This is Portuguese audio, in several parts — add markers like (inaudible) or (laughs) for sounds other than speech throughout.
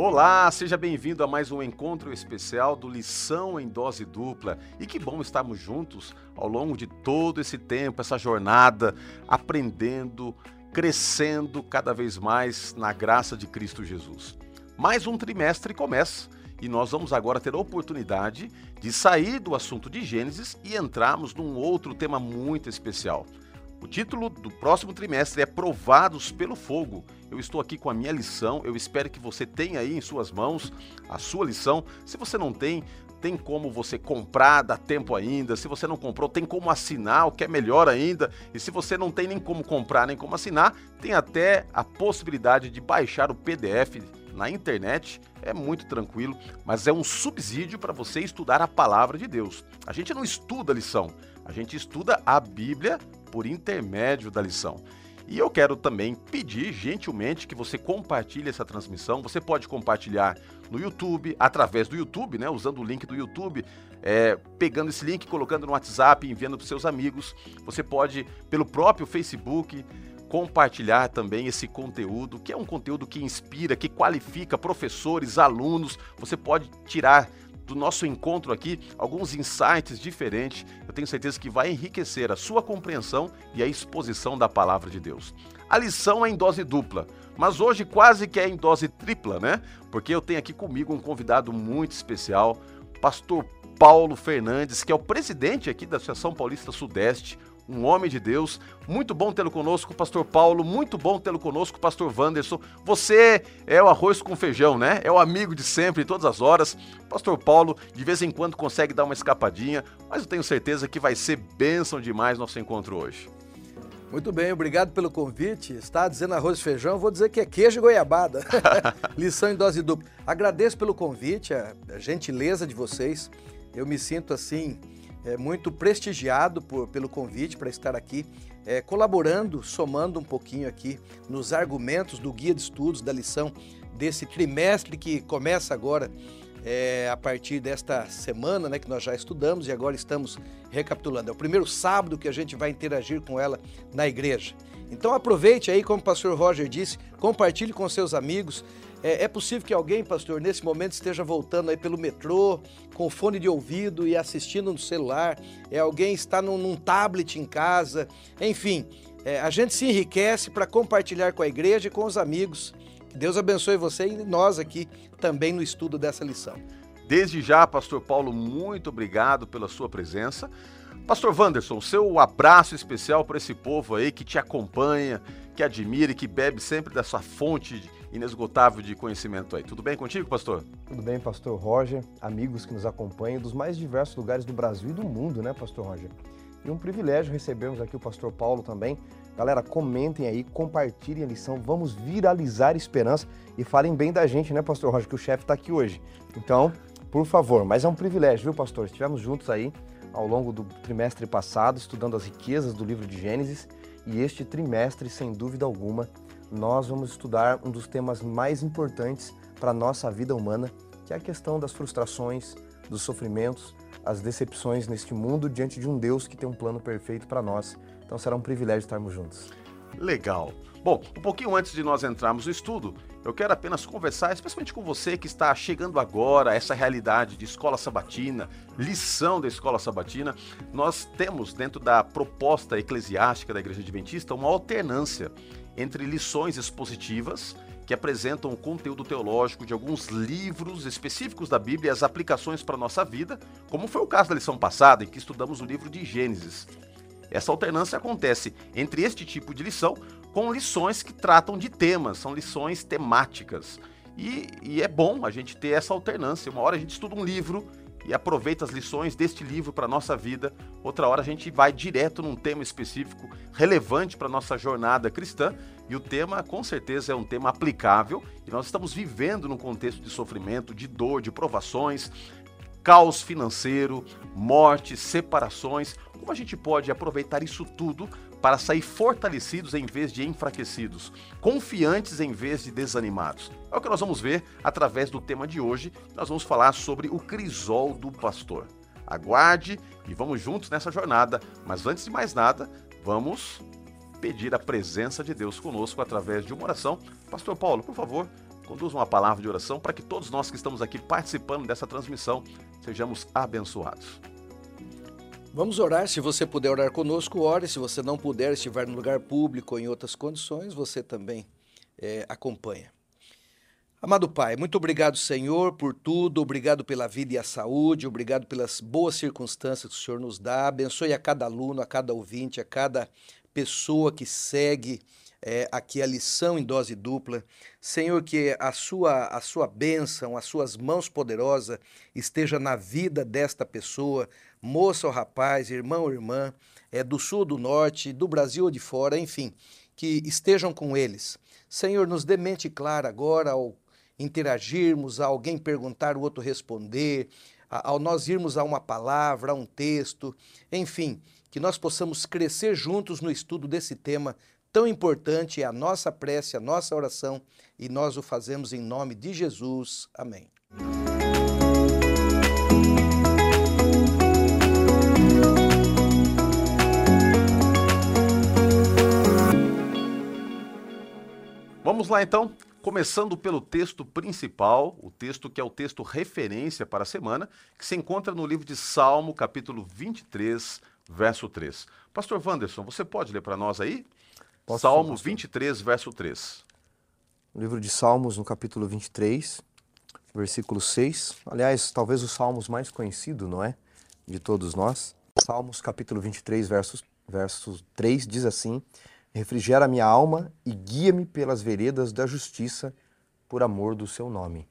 Olá, seja bem-vindo a mais um encontro especial do Lição em Dose Dupla. E que bom estarmos juntos ao longo de todo esse tempo, essa jornada, aprendendo, crescendo cada vez mais na graça de Cristo Jesus. Mais um trimestre começa e nós vamos agora ter a oportunidade de sair do assunto de Gênesis e entrarmos num outro tema muito especial. O título do próximo trimestre é Provados pelo Fogo. Eu estou aqui com a minha lição, eu espero que você tenha aí em suas mãos a sua lição. Se você não tem, tem como você comprar, dá tempo ainda. Se você não comprou, tem como assinar, o que é melhor ainda. E se você não tem nem como comprar, nem como assinar, tem até a possibilidade de baixar o PDF na internet. É muito tranquilo, mas é um subsídio para você estudar a palavra de Deus. A gente não estuda lição, a gente estuda a Bíblia por intermédio da lição. E eu quero também pedir gentilmente que você compartilhe essa transmissão. Você pode compartilhar no YouTube, através do YouTube, né? Usando o link do YouTube, é, pegando esse link, colocando no WhatsApp, enviando para seus amigos. Você pode, pelo próprio Facebook, compartilhar também esse conteúdo, que é um conteúdo que inspira, que qualifica professores, alunos. Você pode tirar do nosso encontro aqui alguns insights diferentes. Eu tenho certeza que vai enriquecer a sua compreensão e a exposição da palavra de Deus. A lição é em dose dupla, mas hoje quase que é em dose tripla, né? Porque eu tenho aqui comigo um convidado muito especial, pastor Paulo Fernandes, que é o presidente aqui da Associação Paulista Sudeste, um homem de Deus. Muito bom tê-lo conosco, pastor Paulo. Muito bom tê-lo conosco, pastor Wanderson. Você é o arroz com feijão, né? É o amigo de sempre, todas as horas. Pastor Paulo, de vez em quando consegue dar uma escapadinha, mas eu tenho certeza que vai ser bênção demais nosso encontro hoje. Muito bem, obrigado pelo convite. Está dizendo arroz e feijão, vou dizer que é queijo e goiabada. (laughs) Lição em dose dupla. Agradeço pelo convite, a gentileza de vocês. Eu me sinto assim é, muito prestigiado por, pelo convite para estar aqui, é, colaborando, somando um pouquinho aqui nos argumentos do guia de estudos da lição desse trimestre que começa agora é, a partir desta semana, né, que nós já estudamos e agora estamos recapitulando. É o primeiro sábado que a gente vai interagir com ela na igreja. Então aproveite aí, como o pastor Roger disse, compartilhe com seus amigos, é, é, possível que alguém, pastor, nesse momento esteja voltando aí pelo metrô, com fone de ouvido e assistindo no celular. É alguém está num, num tablet em casa. Enfim, é, a gente se enriquece para compartilhar com a igreja e com os amigos. Que Deus abençoe você e nós aqui também no estudo dessa lição. Desde já, pastor Paulo, muito obrigado pela sua presença. Pastor Wanderson, seu abraço especial para esse povo aí que te acompanha, que admira e que bebe sempre dessa fonte inesgotável de conhecimento aí. Tudo bem contigo, pastor? Tudo bem, pastor Roger, amigos que nos acompanham dos mais diversos lugares do Brasil e do mundo, né, pastor Roger? E um privilégio recebermos aqui o pastor Paulo também. Galera, comentem aí, compartilhem a lição, vamos viralizar esperança e falem bem da gente, né, pastor Roger, que o chefe está aqui hoje. Então, por favor, mas é um privilégio, viu, pastor? Estivemos juntos aí ao longo do trimestre passado, estudando as riquezas do livro de Gênesis, e este trimestre, sem dúvida alguma, nós vamos estudar um dos temas mais importantes para a nossa vida humana, que é a questão das frustrações, dos sofrimentos, as decepções neste mundo diante de um Deus que tem um plano perfeito para nós. Então será um privilégio estarmos juntos. Legal. Bom, um pouquinho antes de nós entrarmos no estudo, eu quero apenas conversar, especialmente com você que está chegando agora a essa realidade de escola sabatina, lição da escola sabatina. Nós temos dentro da proposta eclesiástica da Igreja Adventista uma alternância entre lições expositivas que apresentam o conteúdo teológico de alguns livros específicos da Bíblia e as aplicações para a nossa vida, como foi o caso da lição passada, em que estudamos o livro de Gênesis. Essa alternância acontece entre este tipo de lição com lições que tratam de temas, são lições temáticas. E, e, é bom a gente ter essa alternância. Uma hora a gente estuda um livro e aproveita as lições deste livro para a nossa vida. Outra hora a gente vai direto num tema específico relevante para a nossa jornada cristã. E o tema, com certeza, é um tema aplicável. E nós estamos vivendo num contexto de sofrimento, de dor, de provações, caos financeiro, morte, separações. Como a gente pode aproveitar isso tudo para sair fortalecidos em vez de enfraquecidos, confiantes em vez de desanimados? É o que nós vamos ver através do tema de hoje. Nós vamos falar sobre o crisol do pastor. Aguarde e vamos juntos nessa jornada. Mas antes de mais nada, vamos pedir a presença de Deus conosco através de uma oração. Pastor Paulo, por favor, conduza uma palavra de oração para que todos nós que estamos aqui participando dessa transmissão sejamos abençoados. Vamos orar. Se você puder orar conosco, ore. Se você não puder, estiver no lugar público ou em outras condições, você também é, acompanha. Amado Pai, muito obrigado, Senhor, por tudo. Obrigado pela vida e a saúde. Obrigado pelas boas circunstâncias que o Senhor nos dá. Abençoe a cada aluno, a cada ouvinte, a cada pessoa que segue é, aqui a lição em dose dupla. Senhor, que a sua, a sua bênção, as suas mãos poderosas esteja na vida desta pessoa, moça ou rapaz, irmão ou irmã, é, do sul, do norte, do Brasil ou de fora, enfim, que estejam com eles. Senhor, nos dê mente clara agora ao interagirmos, a alguém perguntar, o outro responder, ao nós irmos a uma palavra, a um texto, enfim, que nós possamos crescer juntos no estudo desse tema tão importante é a nossa prece, a nossa oração, e nós o fazemos em nome de Jesus. Amém. Vamos lá então, começando pelo texto principal, o texto que é o texto referência para a semana, que se encontra no livro de Salmo, capítulo 23, verso 3. Pastor Wanderson, você pode ler para nós aí? Posso Salmo 23, verso 3. O livro de Salmos, no capítulo 23, versículo 6. Aliás, talvez os salmos mais conhecidos, não é? De todos nós. Salmos, capítulo 23, verso, verso 3, diz assim: Refrigera minha alma e guia-me pelas veredas da justiça, por amor do seu nome.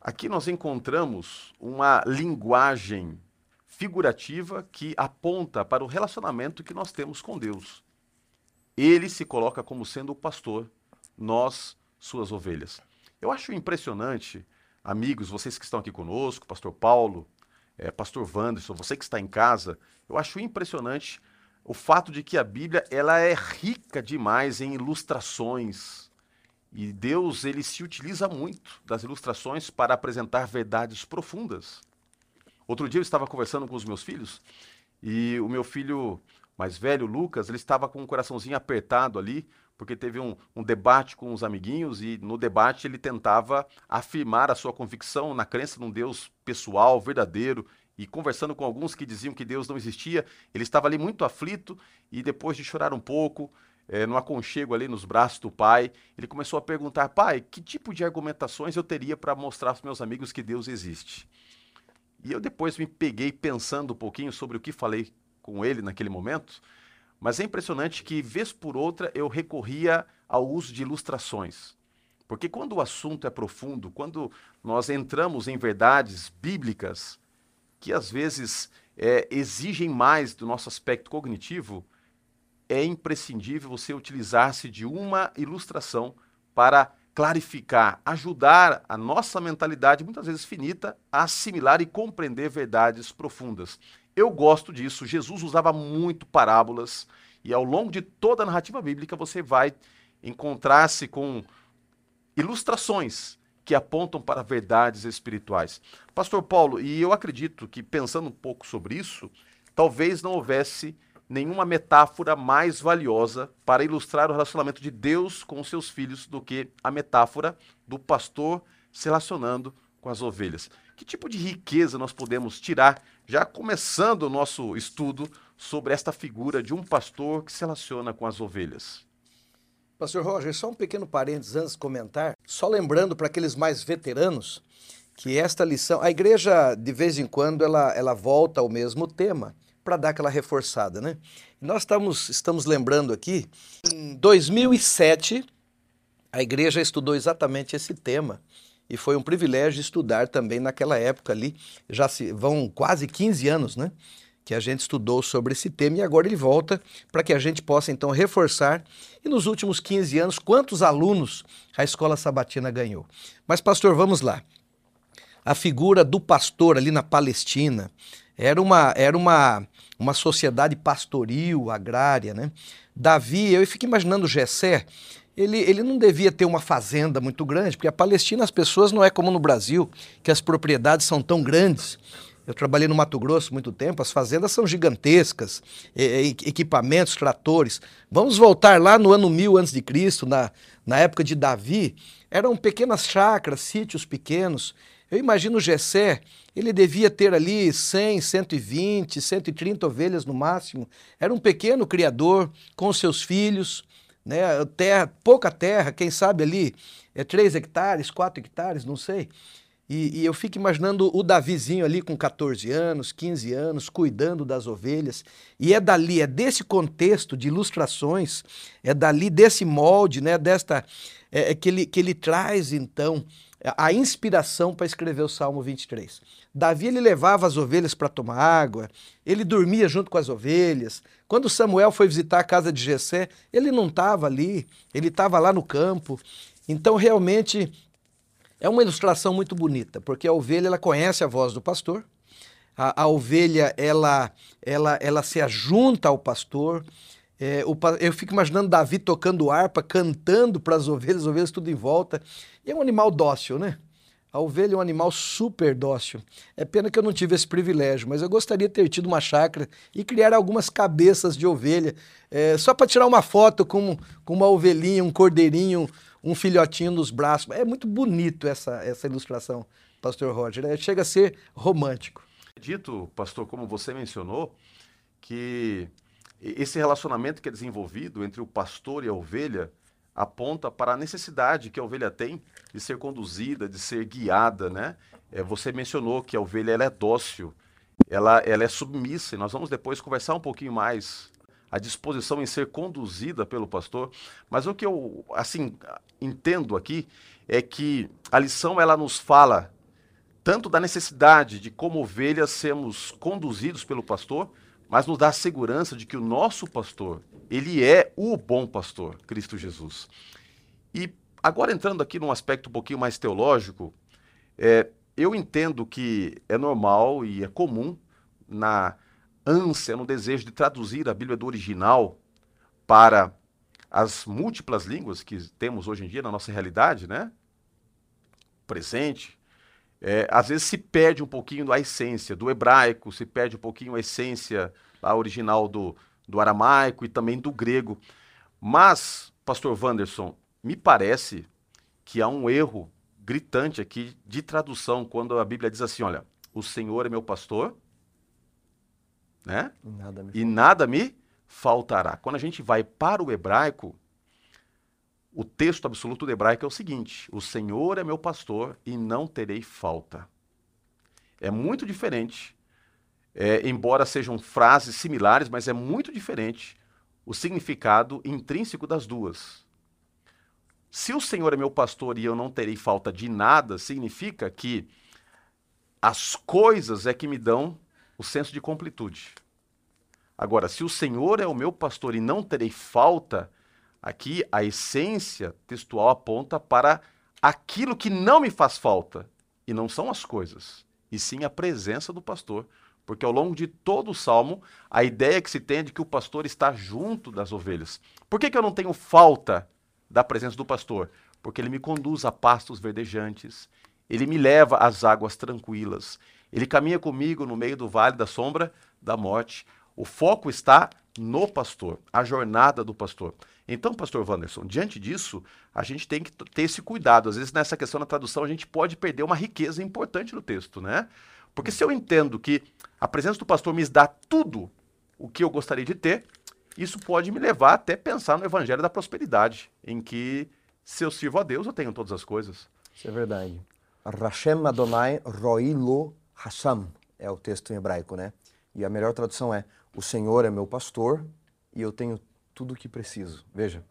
Aqui nós encontramos uma linguagem figurativa que aponta para o relacionamento que nós temos com Deus. Ele se coloca como sendo o pastor, nós, suas ovelhas. Eu acho impressionante, amigos, vocês que estão aqui conosco, pastor Paulo, é, pastor Wanderson, você que está em casa, eu acho impressionante o fato de que a Bíblia ela é rica demais em ilustrações. E Deus ele se utiliza muito das ilustrações para apresentar verdades profundas. Outro dia eu estava conversando com os meus filhos e o meu filho mais velho, Lucas, ele estava com o um coraçãozinho apertado ali, porque teve um, um, debate com os amiguinhos e no debate ele tentava afirmar a sua convicção na crença num Deus pessoal, verdadeiro, e conversando com alguns que diziam que Deus não existia, ele estava ali muito aflito e depois de chorar um pouco, é, no aconchego ali nos braços do pai, ele começou a perguntar: pai, que tipo de argumentações eu teria para mostrar aos meus amigos que Deus existe? E eu depois me peguei pensando um pouquinho sobre o que falei com ele naquele momento, mas é impressionante que, vez por outra, eu recorria ao uso de ilustrações. Porque quando o assunto é profundo, quando nós entramos em verdades bíblicas que às vezes é, exigem mais do nosso aspecto cognitivo, é imprescindível você utilizar-se de uma ilustração para clarificar, ajudar a nossa mentalidade, muitas vezes finita, a assimilar e compreender verdades profundas. Eu gosto disso. Jesus usava muito parábolas e ao longo de toda a narrativa bíblica você vai encontrar-se com ilustrações que apontam para verdades espirituais. Pastor Paulo, e eu acredito que pensando um pouco sobre isso, talvez não houvesse nenhuma metáfora mais valiosa para ilustrar o relacionamento de Deus com os seus filhos do que a metáfora do pastor se relacionando com as ovelhas. Que tipo de riqueza nós podemos tirar já começando o nosso estudo sobre esta figura de um pastor que se relaciona com as ovelhas. Pastor Roger, só um pequeno parênteses antes de comentar, só lembrando para aqueles mais veteranos que esta lição, a igreja de vez em quando ela, ela volta ao mesmo tema para dar aquela reforçada, né? Nós estamos, estamos lembrando aqui, em 2007, a igreja estudou exatamente esse tema e foi um privilégio estudar também naquela época ali. Já se vão quase 15 anos, né? Que a gente estudou sobre esse tema e agora ele volta para que a gente possa então reforçar. E nos últimos 15 anos, quantos alunos a escola sabatina ganhou? Mas, pastor, vamos lá. A figura do pastor ali na Palestina era uma, era uma, uma sociedade pastoril, agrária, né? Davi, eu fico imaginando Jessé, ele, ele não devia ter uma fazenda muito grande, porque a Palestina, as pessoas não é como no Brasil, que as propriedades são tão grandes. Eu trabalhei no Mato Grosso muito tempo, as fazendas são gigantescas, equipamentos, tratores. Vamos voltar lá no ano 1000 a.C., na, na época de Davi. eram pequenas chácaras, sítios pequenos. Eu imagino o Gessé, ele devia ter ali 100, 120, 130 ovelhas no máximo. Era um pequeno criador com seus filhos, né? terra, pouca terra, quem sabe ali é 3 hectares, 4 hectares, não sei. E, e, eu fico imaginando o Davizinho ali com 14 anos, 15 anos, cuidando das ovelhas. E é dali, é desse contexto de ilustrações, é dali desse molde, né, desta, é, é que, ele, que ele traz então a inspiração para escrever o Salmo 23. Davi ele levava as ovelhas para tomar água, ele dormia junto com as ovelhas. Quando Samuel foi visitar a casa de Jessé, ele não estava ali, ele estava lá no campo. Então realmente é uma ilustração muito bonita, porque a ovelha ela conhece a voz do pastor, a, a ovelha ela, ela, ela se ajunta ao pastor. É, o, eu fico imaginando Davi tocando harpa, cantando para as ovelhas, as ovelhas tudo em volta. E é um animal dócil, né? A ovelha é um animal super dócil. É pena que eu não tive esse privilégio, mas eu gostaria de ter tido uma chácara e criar algumas cabeças de ovelha, é, só para tirar uma foto com, com uma ovelhinha, um cordeirinho, um filhotinho nos braços. É muito bonito essa, essa ilustração, Pastor Roger. É, chega a ser romântico. Dito, pastor, como você mencionou, que esse relacionamento que é desenvolvido entre o pastor e a ovelha aponta para a necessidade que a ovelha tem de ser conduzida, de ser guiada, né? É, você mencionou que a ovelha ela é dócil, ela, ela é submissa, e nós vamos depois conversar um pouquinho mais a disposição em ser conduzida pelo pastor. Mas o que eu assim entendo aqui é que a lição ela nos fala tanto da necessidade de como ovelhas sermos conduzidos pelo pastor, mas nos dá a segurança de que o nosso pastor, ele é o bom pastor, Cristo Jesus. E agora entrando aqui num aspecto um pouquinho mais teológico, é, eu entendo que é normal e é comum na ânsia, no desejo de traduzir a Bíblia do original para as múltiplas línguas que temos hoje em dia na nossa realidade, né? Presente. É, às vezes se perde um pouquinho a essência do hebraico, se perde um pouquinho a essência a original do, do aramaico e também do grego. Mas, pastor Wanderson, me parece que há um erro gritante aqui de tradução quando a Bíblia diz assim, olha, o Senhor é meu pastor, né? Nada e nada me faltará. Quando a gente vai para o hebraico, o texto absoluto do hebraico é o seguinte: O Senhor é meu pastor e não terei falta. É muito diferente, é, embora sejam frases similares, mas é muito diferente o significado intrínseco das duas. Se o Senhor é meu pastor e eu não terei falta de nada, significa que as coisas é que me dão o senso de completude. Agora, se o Senhor é o meu pastor e não terei falta, aqui a essência textual aponta para aquilo que não me faz falta. E não são as coisas, e sim a presença do pastor. Porque ao longo de todo o salmo, a ideia que se tem é de que o pastor está junto das ovelhas. Por que, que eu não tenho falta da presença do pastor? Porque ele me conduz a pastos verdejantes, ele me leva às águas tranquilas, ele caminha comigo no meio do vale da sombra da morte. O foco está no pastor, a jornada do pastor. Então, pastor Wanderson, diante disso, a gente tem que ter esse cuidado. Às vezes, nessa questão da tradução, a gente pode perder uma riqueza importante no texto, né? Porque se eu entendo que a presença do pastor me dá tudo o que eu gostaria de ter, isso pode me levar até pensar no evangelho da prosperidade, em que se eu sirvo a Deus, eu tenho todas as coisas. Isso é verdade. Rashem Adonai Roilo Hassam é o texto em hebraico, né? E a melhor tradução é: O Senhor é meu pastor e eu tenho tudo o que preciso. Veja,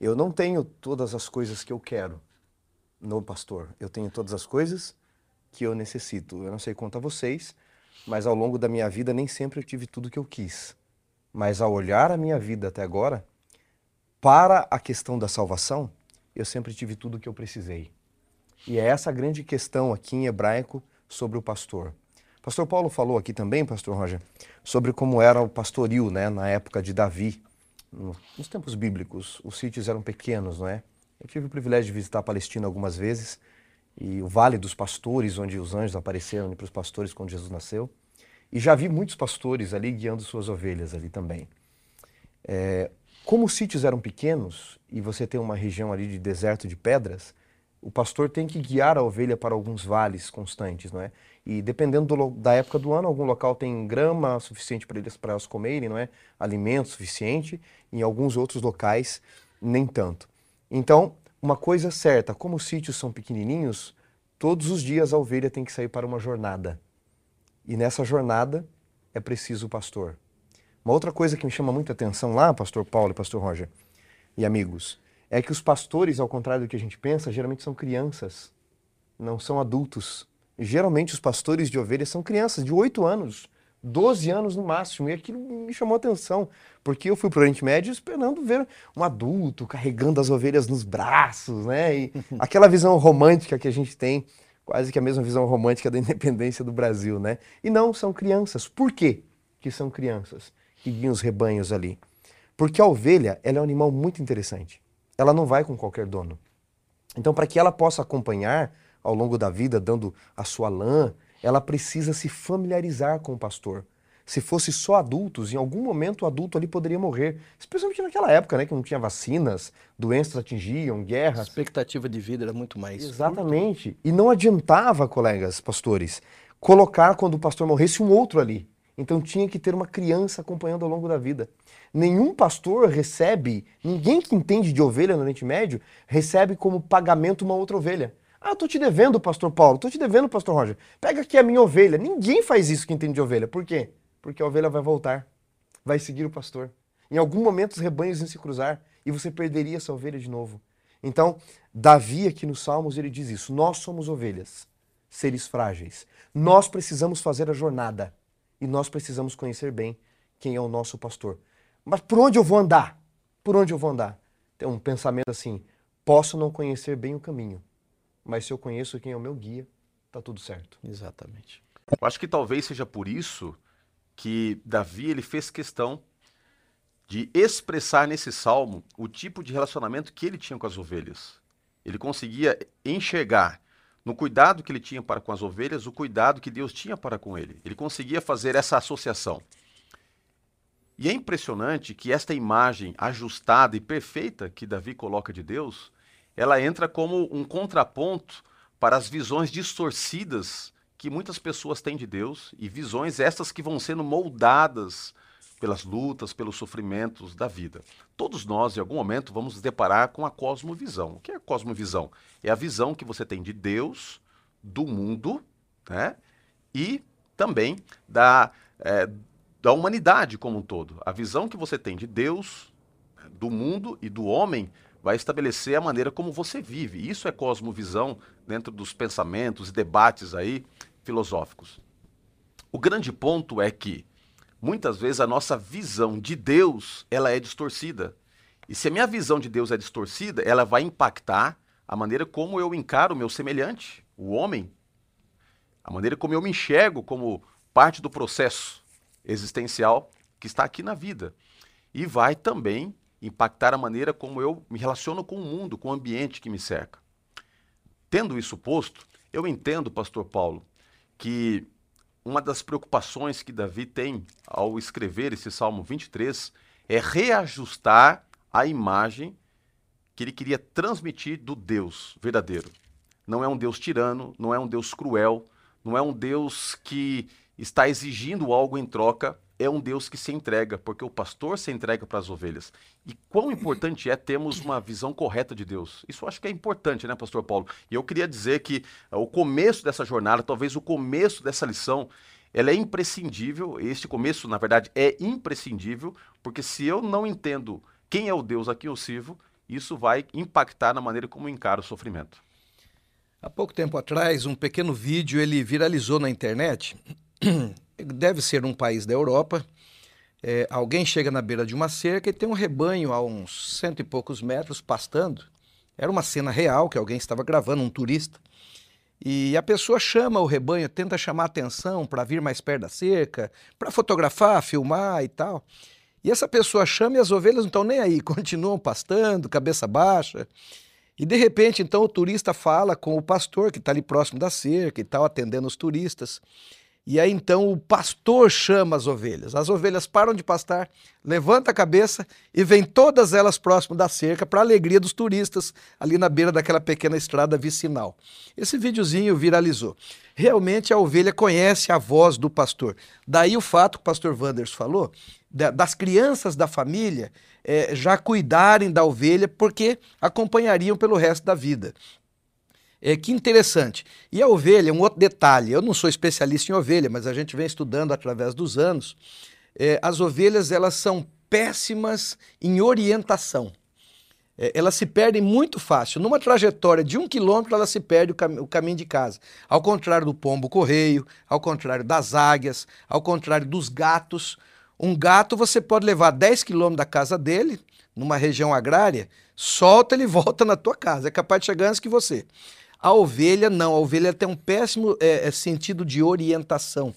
eu não tenho todas as coisas que eu quero no pastor. Eu tenho todas as coisas que eu necessito. Eu não sei quanto a vocês, mas ao longo da minha vida nem sempre eu tive tudo que eu quis. Mas ao olhar a minha vida até agora, para a questão da salvação, eu sempre tive tudo o que eu precisei. E é essa grande questão aqui em hebraico sobre o pastor. Pastor Paulo falou aqui também, pastor Roger, sobre como era o pastoril, né, na época de Davi. Nos tempos bíblicos, os sítios eram pequenos, não é? Eu tive o privilégio de visitar a Palestina algumas vezes e o Vale dos Pastores, onde os anjos apareceram para os pastores quando Jesus nasceu. E já vi muitos pastores ali guiando suas ovelhas ali também. É, como os sítios eram pequenos e você tem uma região ali de deserto de pedras, o pastor tem que guiar a ovelha para alguns vales constantes, não é? E dependendo do, da época do ano, algum local tem grama suficiente para eles para elas comerem, não é? Alimento suficiente. Em alguns outros locais, nem tanto. Então, uma coisa certa, como os sítios são pequenininhos, todos os dias a ovelha tem que sair para uma jornada. E nessa jornada é preciso o pastor. Uma outra coisa que me chama muita atenção lá, pastor Paulo e pastor Roger e amigos, é que os pastores, ao contrário do que a gente pensa, geralmente são crianças, não são adultos. Geralmente os pastores de ovelhas são crianças de 8 anos, 12 anos no máximo. E aquilo me chamou a atenção, porque eu fui para o Oriente Médio esperando ver um adulto carregando as ovelhas nos braços, né? E (laughs) aquela visão romântica que a gente tem, quase que a mesma visão romântica da (laughs) independência do Brasil, né? E não, são crianças. Por quê que são crianças que guiam os rebanhos ali? Porque a ovelha ela é um animal muito interessante. Ela não vai com qualquer dono. Então, para que ela possa acompanhar ao longo da vida, dando a sua lã, ela precisa se familiarizar com o pastor. Se fosse só adultos, em algum momento o adulto ali poderia morrer. Especialmente naquela época, né, que não tinha vacinas, doenças atingiam, guerras. A expectativa de vida era muito mais. Exatamente. Curto. E não adiantava, colegas pastores, colocar quando o pastor morresse um outro ali. Então tinha que ter uma criança acompanhando ao longo da vida. Nenhum pastor recebe, ninguém que entende de ovelha no Oriente Médio, recebe como pagamento uma outra ovelha. Ah, eu tô te devendo, pastor Paulo, tô te devendo, pastor Roger. Pega aqui a minha ovelha. Ninguém faz isso que entende de ovelha. Por quê? Porque a ovelha vai voltar, vai seguir o pastor. Em algum momento os rebanhos vão se cruzar e você perderia essa ovelha de novo. Então, Davi aqui nos Salmos ele diz isso: Nós somos ovelhas, seres frágeis. Nós precisamos fazer a jornada e nós precisamos conhecer bem quem é o nosso pastor. Mas por onde eu vou andar? Por onde eu vou andar? Tem um pensamento assim: posso não conhecer bem o caminho, mas se eu conheço quem é o meu guia, tá tudo certo. Exatamente. Eu acho que talvez seja por isso que Davi ele fez questão de expressar nesse salmo o tipo de relacionamento que ele tinha com as ovelhas. Ele conseguia enxergar no cuidado que ele tinha para com as ovelhas, o cuidado que Deus tinha para com ele. Ele conseguia fazer essa associação. E é impressionante que esta imagem ajustada e perfeita que Davi coloca de Deus, ela entra como um contraponto para as visões distorcidas que muitas pessoas têm de Deus e visões estas que vão sendo moldadas pelas lutas, pelos sofrimentos da vida. Todos nós, em algum momento, vamos nos deparar com a cosmovisão. O que é a cosmovisão? É a visão que você tem de Deus, do mundo, né? E também da, é, da humanidade como um todo. A visão que você tem de Deus, do mundo e do homem vai estabelecer a maneira como você vive. Isso é cosmovisão dentro dos pensamentos e debates aí filosóficos. O grande ponto é que muitas vezes a nossa visão de Deus, ela é distorcida. E se a minha visão de Deus é distorcida, ela vai impactar a maneira como eu encaro o meu semelhante, o homem, a maneira como eu me enxergo como parte do processo existencial que está aqui na vida. E vai também impactar a maneira como eu me relaciono com o mundo, com o ambiente que me cerca. Tendo isso posto, eu entendo, pastor Paulo, que uma das preocupações que Davi tem ao escrever esse Salmo 23 é reajustar a imagem que ele queria transmitir do Deus verdadeiro. Não é um Deus tirano, não é um Deus cruel, não é um Deus que está exigindo algo em troca, é um Deus que se entrega, porque o pastor se entrega para as ovelhas. E quão importante é termos uma visão correta de Deus. Isso eu acho que é importante, né, pastor Paulo? E eu queria dizer que uh, o começo dessa jornada, talvez o começo dessa lição, ela é imprescindível. Este começo, na verdade, é imprescindível, porque se eu não entendo quem é o Deus a quem eu sirvo, isso vai impactar na maneira como eu encaro o sofrimento. Há pouco tempo atrás, um pequeno vídeo ele viralizou na internet (clears throat) deve ser um país da Europa. É, alguém chega na beira de uma cerca e tem um rebanho a uns cento e poucos metros pastando. Era uma cena real que alguém estava gravando, um turista. E a pessoa chama o rebanho, tenta chamar atenção para vir mais perto da cerca, para fotografar, filmar e tal. E essa pessoa chama e as ovelhas não estão nem aí, (laughs) continuam pastando, cabeça baixa. E de repente, então, o turista fala com o pastor que está ali próximo da cerca e tal, atendendo os turistas. E aí então o pastor chama as ovelhas. As ovelhas param de pastar, levanta a cabeça e vem todas elas próximo da cerca para alegria dos turistas ali na beira daquela pequena estrada vicinal. Esse videozinho viralizou. Realmente a ovelha conhece a voz do pastor. Daí o fato que o pastor Wanders falou das crianças da família é, já cuidarem da ovelha porque acompanhariam pelo resto da vida. É, que interessante. E a ovelha, um outro detalhe, eu não sou especialista em ovelha, mas a gente vem estudando através dos anos. É, as ovelhas elas são péssimas em orientação. É, elas se perdem muito fácil. Numa trajetória de um quilômetro, ela se perde o, cam o caminho de casa. Ao contrário do pombo correio, ao contrário das águias, ao contrário dos gatos. Um gato você pode levar 10 quilômetros da casa dele, numa região agrária, solta ele (laughs) volta na tua casa. É capaz de chegar antes que você. A ovelha não, a ovelha tem um péssimo é, é, sentido de orientação.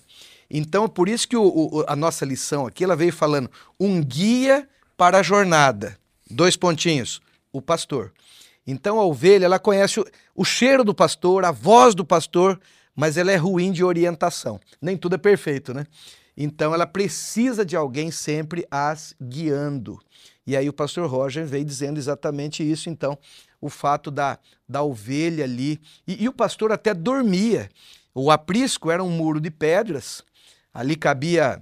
Então, por isso que o, o, a nossa lição aqui, ela veio falando um guia para a jornada. Dois pontinhos, o pastor. Então, a ovelha, ela conhece o, o cheiro do pastor, a voz do pastor, mas ela é ruim de orientação. Nem tudo é perfeito, né? Então, ela precisa de alguém sempre as guiando. E aí o pastor Roger veio dizendo exatamente isso. Então, o fato da, da ovelha ali. E, e o pastor até dormia. O aprisco era um muro de pedras, ali cabia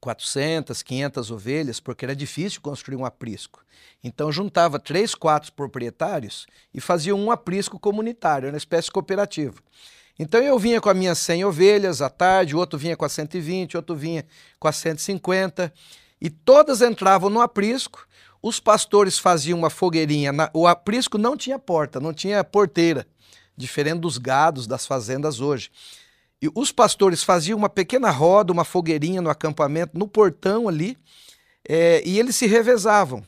400, 500 ovelhas, porque era difícil construir um aprisco. Então juntava três, quatro proprietários e fazia um aprisco comunitário, uma espécie cooperativa. Então eu vinha com as minhas 100 ovelhas à tarde, o outro vinha com as 120, outro vinha com as 150, e todas entravam no aprisco, os pastores faziam uma fogueirinha. Na, o aprisco não tinha porta, não tinha porteira, diferente dos gados das fazendas hoje. E os pastores faziam uma pequena roda, uma fogueirinha no acampamento, no portão ali, é, e eles se revezavam.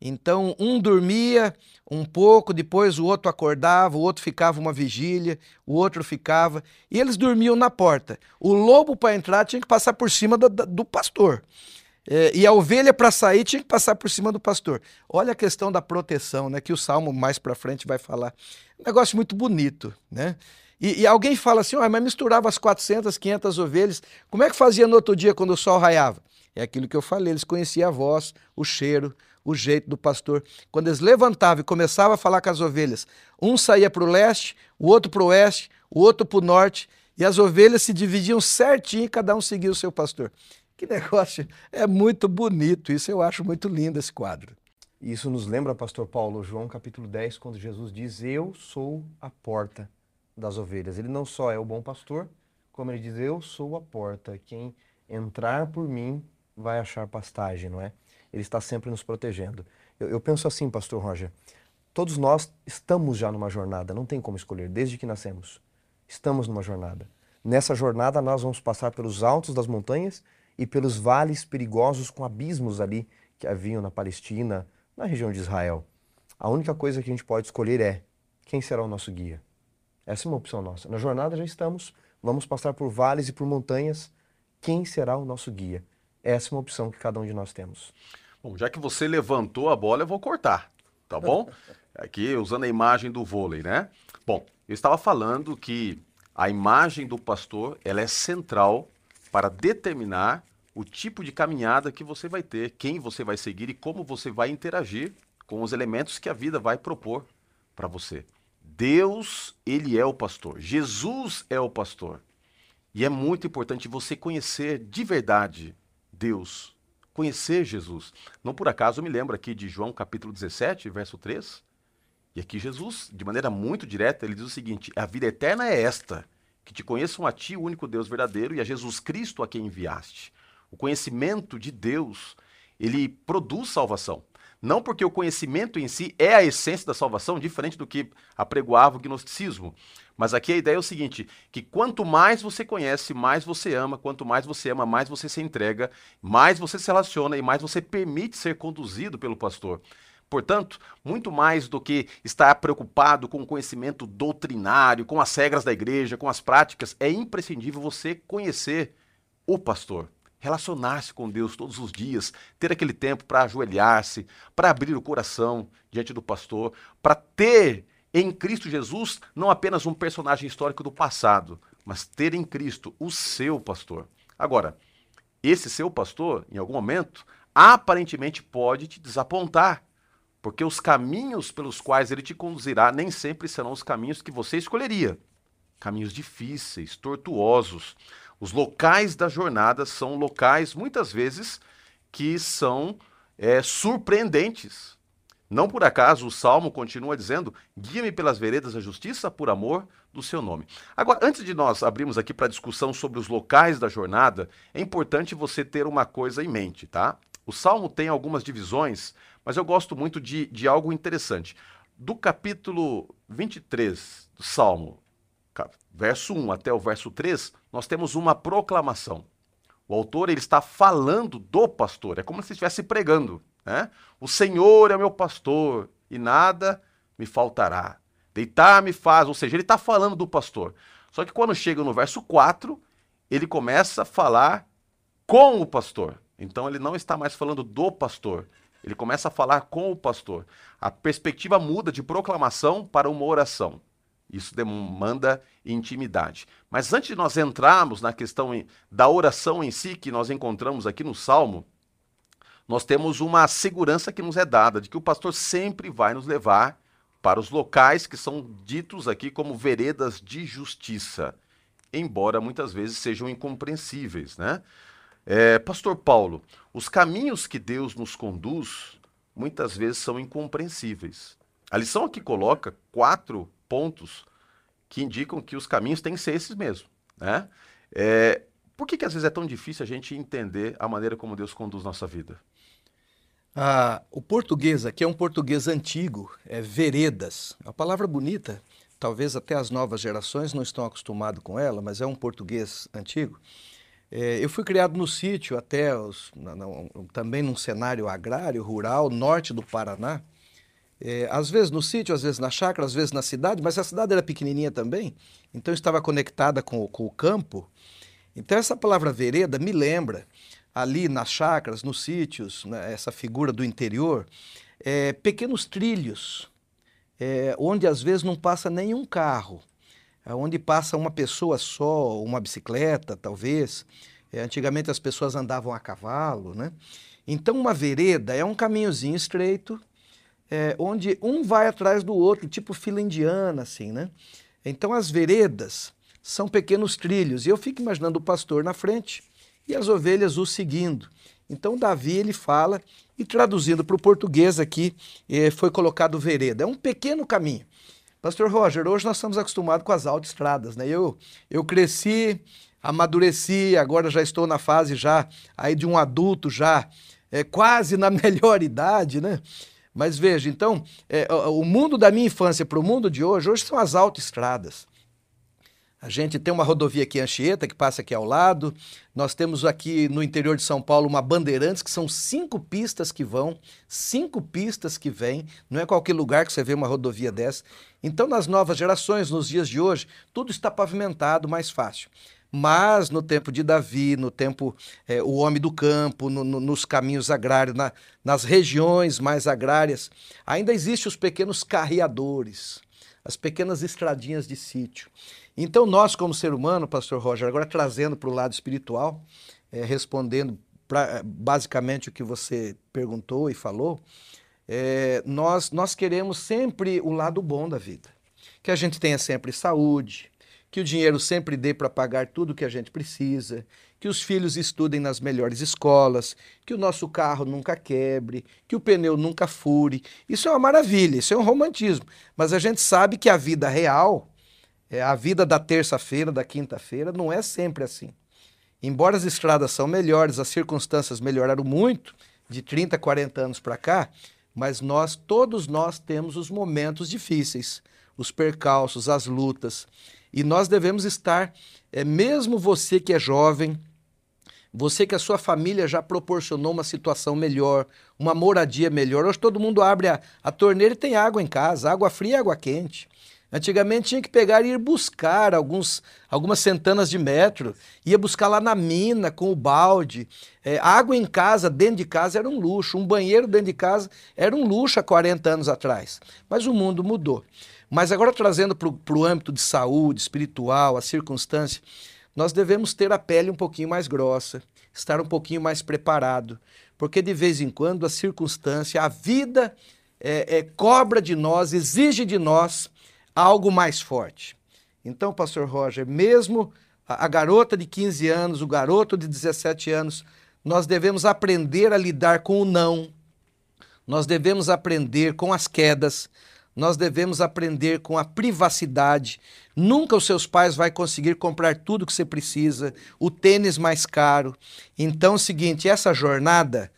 Então, um dormia um pouco, depois o outro acordava, o outro ficava uma vigília, o outro ficava, e eles dormiam na porta. O lobo, para entrar, tinha que passar por cima do, do pastor. É, e a ovelha para sair tinha que passar por cima do pastor. Olha a questão da proteção, né? Que o Salmo mais para frente vai falar. Um negócio muito bonito, né? E, e alguém fala assim, oh, mas misturava as 400, 500 ovelhas. Como é que fazia no outro dia quando o sol raiava? É aquilo que eu falei, eles conheciam a voz, o cheiro, o jeito do pastor. Quando eles levantavam e começavam a falar com as ovelhas, um saía para o leste, o outro para o oeste, o outro para o norte, e as ovelhas se dividiam certinho, cada um seguia o seu pastor. Que negócio, é muito bonito, isso eu acho muito lindo esse quadro. Isso nos lembra, pastor Paulo, João capítulo 10, quando Jesus diz: Eu sou a porta das ovelhas. Ele não só é o bom pastor, como ele diz: Eu sou a porta. Quem entrar por mim vai achar pastagem, não é? Ele está sempre nos protegendo. Eu, eu penso assim, pastor Roger: todos nós estamos já numa jornada, não tem como escolher, desde que nascemos. Estamos numa jornada. Nessa jornada, nós vamos passar pelos altos das montanhas e pelos vales perigosos com abismos ali que haviam na Palestina, na região de Israel. A única coisa que a gente pode escolher é quem será o nosso guia. Essa é uma opção nossa. Na jornada já estamos, vamos passar por vales e por montanhas. Quem será o nosso guia? Essa é uma opção que cada um de nós temos. Bom, já que você levantou a bola, eu vou cortar, tá bom? (laughs) Aqui usando a imagem do vôlei, né? Bom, eu estava falando que a imagem do pastor ela é central para determinar o tipo de caminhada que você vai ter, quem você vai seguir e como você vai interagir com os elementos que a vida vai propor para você. Deus, ele é o pastor. Jesus é o pastor. E é muito importante você conhecer de verdade Deus, conhecer Jesus. Não por acaso me lembro aqui de João capítulo 17, verso 3. E aqui Jesus, de maneira muito direta, ele diz o seguinte: a vida eterna é esta, que te conheçam a ti, o único Deus verdadeiro, e a Jesus Cristo a quem enviaste. O conhecimento de Deus, ele produz salvação. Não porque o conhecimento em si é a essência da salvação, diferente do que apregoava o gnosticismo. Mas aqui a ideia é o seguinte: que quanto mais você conhece, mais você ama, quanto mais você ama, mais você se entrega, mais você se relaciona e mais você permite ser conduzido pelo pastor. Portanto, muito mais do que estar preocupado com o conhecimento doutrinário, com as regras da igreja, com as práticas, é imprescindível você conhecer o pastor, relacionar-se com Deus todos os dias, ter aquele tempo para ajoelhar-se, para abrir o coração diante do pastor, para ter em Cristo Jesus não apenas um personagem histórico do passado, mas ter em Cristo o seu pastor. Agora, esse seu pastor, em algum momento, aparentemente pode te desapontar, porque os caminhos pelos quais ele te conduzirá nem sempre serão os caminhos que você escolheria. Caminhos difíceis, tortuosos. Os locais da jornada são locais, muitas vezes, que são é, surpreendentes. Não por acaso o Salmo continua dizendo: guia-me pelas veredas da justiça por amor do seu nome. Agora, antes de nós abrirmos aqui para discussão sobre os locais da jornada, é importante você ter uma coisa em mente, tá? O Salmo tem algumas divisões, mas eu gosto muito de, de algo interessante. Do capítulo 23 do Salmo, verso 1 até o verso 3, nós temos uma proclamação. O autor ele está falando do pastor, é como se estivesse pregando. Né? O Senhor é meu pastor e nada me faltará. Deitar-me faz, ou seja, ele está falando do pastor. Só que quando chega no verso 4, ele começa a falar com o pastor. Então ele não está mais falando do pastor, ele começa a falar com o pastor. A perspectiva muda de proclamação para uma oração. Isso demanda intimidade. Mas antes de nós entrarmos na questão da oração em si, que nós encontramos aqui no Salmo, nós temos uma segurança que nos é dada de que o pastor sempre vai nos levar para os locais que são ditos aqui como veredas de justiça, embora muitas vezes sejam incompreensíveis, né? É, pastor Paulo, os caminhos que Deus nos conduz muitas vezes são incompreensíveis. A lição aqui coloca quatro pontos que indicam que os caminhos têm que ser esses mesmo, né? É, por que, que às vezes é tão difícil a gente entender a maneira como Deus conduz nossa vida? Ah, o português aqui é um português antigo, é veredas. É uma palavra bonita, talvez até as novas gerações não estão acostumadas com ela, mas é um português antigo. É, eu fui criado no sítio até os, também num cenário agrário, rural, norte do Paraná. É, às vezes no sítio, às vezes na chácara, às vezes na cidade, mas a cidade era pequenininha também, então estava conectada com, com o campo. Então essa palavra vereda me lembra ali nas chácaras, nos sítios, né, essa figura do interior, é, pequenos trilhos, é, onde às vezes não passa nenhum carro, onde passa uma pessoa só, uma bicicleta, talvez. É, antigamente as pessoas andavam a cavalo, né? Então uma vereda é um caminhozinho estreito, é, onde um vai atrás do outro, tipo fila indiana, assim, né? Então as veredas são pequenos trilhos. E eu fico imaginando o pastor na frente, e as ovelhas o seguindo. Então Davi ele fala e traduzindo para o português aqui eh, foi colocado vereda. É um pequeno caminho. Pastor Roger, hoje nós estamos acostumados com as autoestradas, né? Eu eu cresci, amadureci, agora já estou na fase já aí de um adulto já é, quase na (laughs) melhor idade, né? Mas veja, então, é, o mundo da minha infância para o mundo de hoje, hoje são as autoestradas. A gente tem uma rodovia aqui Anchieta, que passa aqui ao lado. Nós temos aqui no interior de São Paulo uma Bandeirantes, que são cinco pistas que vão, cinco pistas que vêm. Não é qualquer lugar que você vê uma rodovia dessa. Então, nas novas gerações, nos dias de hoje, tudo está pavimentado mais fácil. Mas no tempo de Davi, no tempo é, o homem do campo, no, no, nos caminhos agrários, na, nas regiões mais agrárias, ainda existem os pequenos carreadores, as pequenas estradinhas de sítio. Então, nós, como ser humano, Pastor Roger, agora trazendo para o lado espiritual, é, respondendo pra, basicamente o que você perguntou e falou, é, nós, nós queremos sempre o lado bom da vida. Que a gente tenha sempre saúde, que o dinheiro sempre dê para pagar tudo que a gente precisa, que os filhos estudem nas melhores escolas, que o nosso carro nunca quebre, que o pneu nunca fure. Isso é uma maravilha, isso é um romantismo. Mas a gente sabe que a vida real é, a vida da terça-feira, da quinta-feira, não é sempre assim. Embora as estradas são melhores, as circunstâncias melhoraram muito de 30, 40 anos para cá, mas nós, todos nós temos os momentos difíceis, os percalços, as lutas. E nós devemos estar, é, mesmo você que é jovem, você que a sua família já proporcionou uma situação melhor, uma moradia melhor. Hoje todo mundo abre a, a torneira e tem água em casa, água fria e água quente. Antigamente tinha que pegar e ir buscar alguns, algumas centenas de metros, ia buscar lá na mina com o balde. É, água em casa, dentro de casa, era um luxo. Um banheiro dentro de casa era um luxo há 40 anos atrás. Mas o mundo mudou. Mas agora trazendo para o âmbito de saúde, espiritual, a circunstância, nós devemos ter a pele um pouquinho mais grossa, estar um pouquinho mais preparado, porque de vez em quando a circunstância, a vida é, é, cobra de nós, exige de nós algo mais forte. Então, pastor Roger, mesmo a, a garota de 15 anos, o garoto de 17 anos, nós devemos aprender a lidar com o não, nós devemos aprender com as quedas, nós devemos aprender com a privacidade. Nunca os seus pais vai conseguir comprar tudo que você precisa, o tênis mais caro. Então, é o seguinte, essa jornada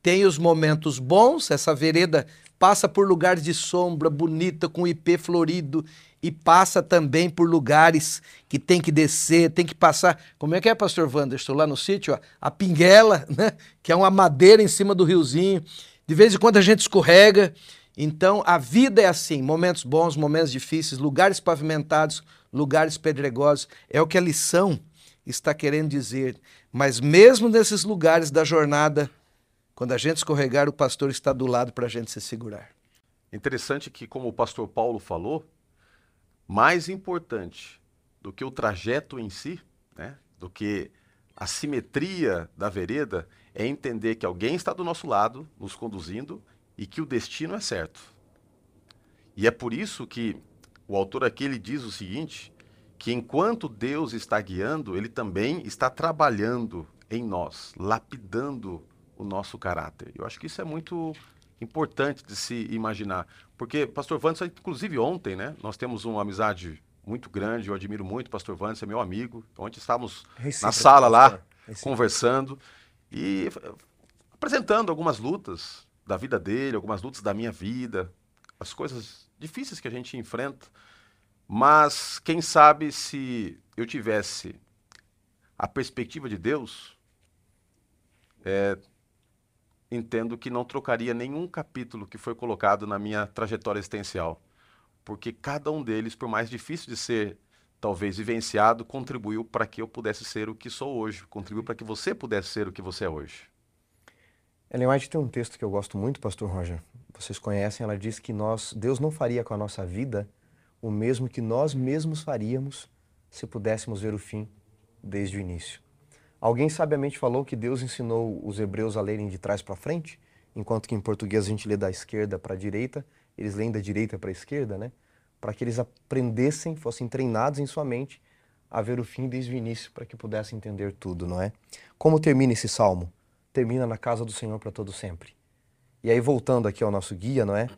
tem os momentos bons, essa vereda passa por lugares de sombra bonita com IP florido e passa também por lugares que tem que descer, tem que passar. Como é que é, pastor Wanderson, lá no sítio, ó, a pinguela, né, que é uma madeira em cima do riozinho. De vez em quando a gente escorrega então, a vida é assim: momentos bons, momentos difíceis, lugares pavimentados, lugares pedregosos. É o que a lição está querendo dizer. Mas, mesmo nesses lugares da jornada, quando a gente escorregar, o pastor está do lado para a gente se segurar. Interessante que, como o pastor Paulo falou, mais importante do que o trajeto em si, né, do que a simetria da vereda, é entender que alguém está do nosso lado, nos conduzindo, e que o destino é certo. E é por isso que o autor aqui ele diz o seguinte, que enquanto Deus está guiando, ele também está trabalhando em nós, lapidando o nosso caráter. Eu acho que isso é muito importante de se imaginar, porque pastor Vandes, inclusive ontem, né, nós temos uma amizade muito grande, eu admiro muito o pastor Vandes, é meu amigo. Ontem estávamos na sala lá conversando e apresentando algumas lutas da vida dele, algumas lutas da minha vida, as coisas difíceis que a gente enfrenta. Mas quem sabe se eu tivesse a perspectiva de Deus, é, entendo que não trocaria nenhum capítulo que foi colocado na minha trajetória existencial. Porque cada um deles, por mais difícil de ser talvez vivenciado, contribuiu para que eu pudesse ser o que sou hoje, contribuiu para que você pudesse ser o que você é hoje. Ellen White tem um texto que eu gosto muito, pastor Roger. Vocês conhecem, ela diz que nós, Deus não faria com a nossa vida o mesmo que nós mesmos faríamos se pudéssemos ver o fim desde o início. Alguém sabiamente falou que Deus ensinou os hebreus a lerem de trás para frente, enquanto que em português a gente lê da esquerda para a direita, eles leem da direita para a esquerda, né? Para que eles aprendessem, fossem treinados em sua mente a ver o fim desde o início, para que pudessem entender tudo, não é? Como termina esse salmo? Termina na casa do Senhor para todo sempre. E aí voltando aqui ao nosso guia, não é?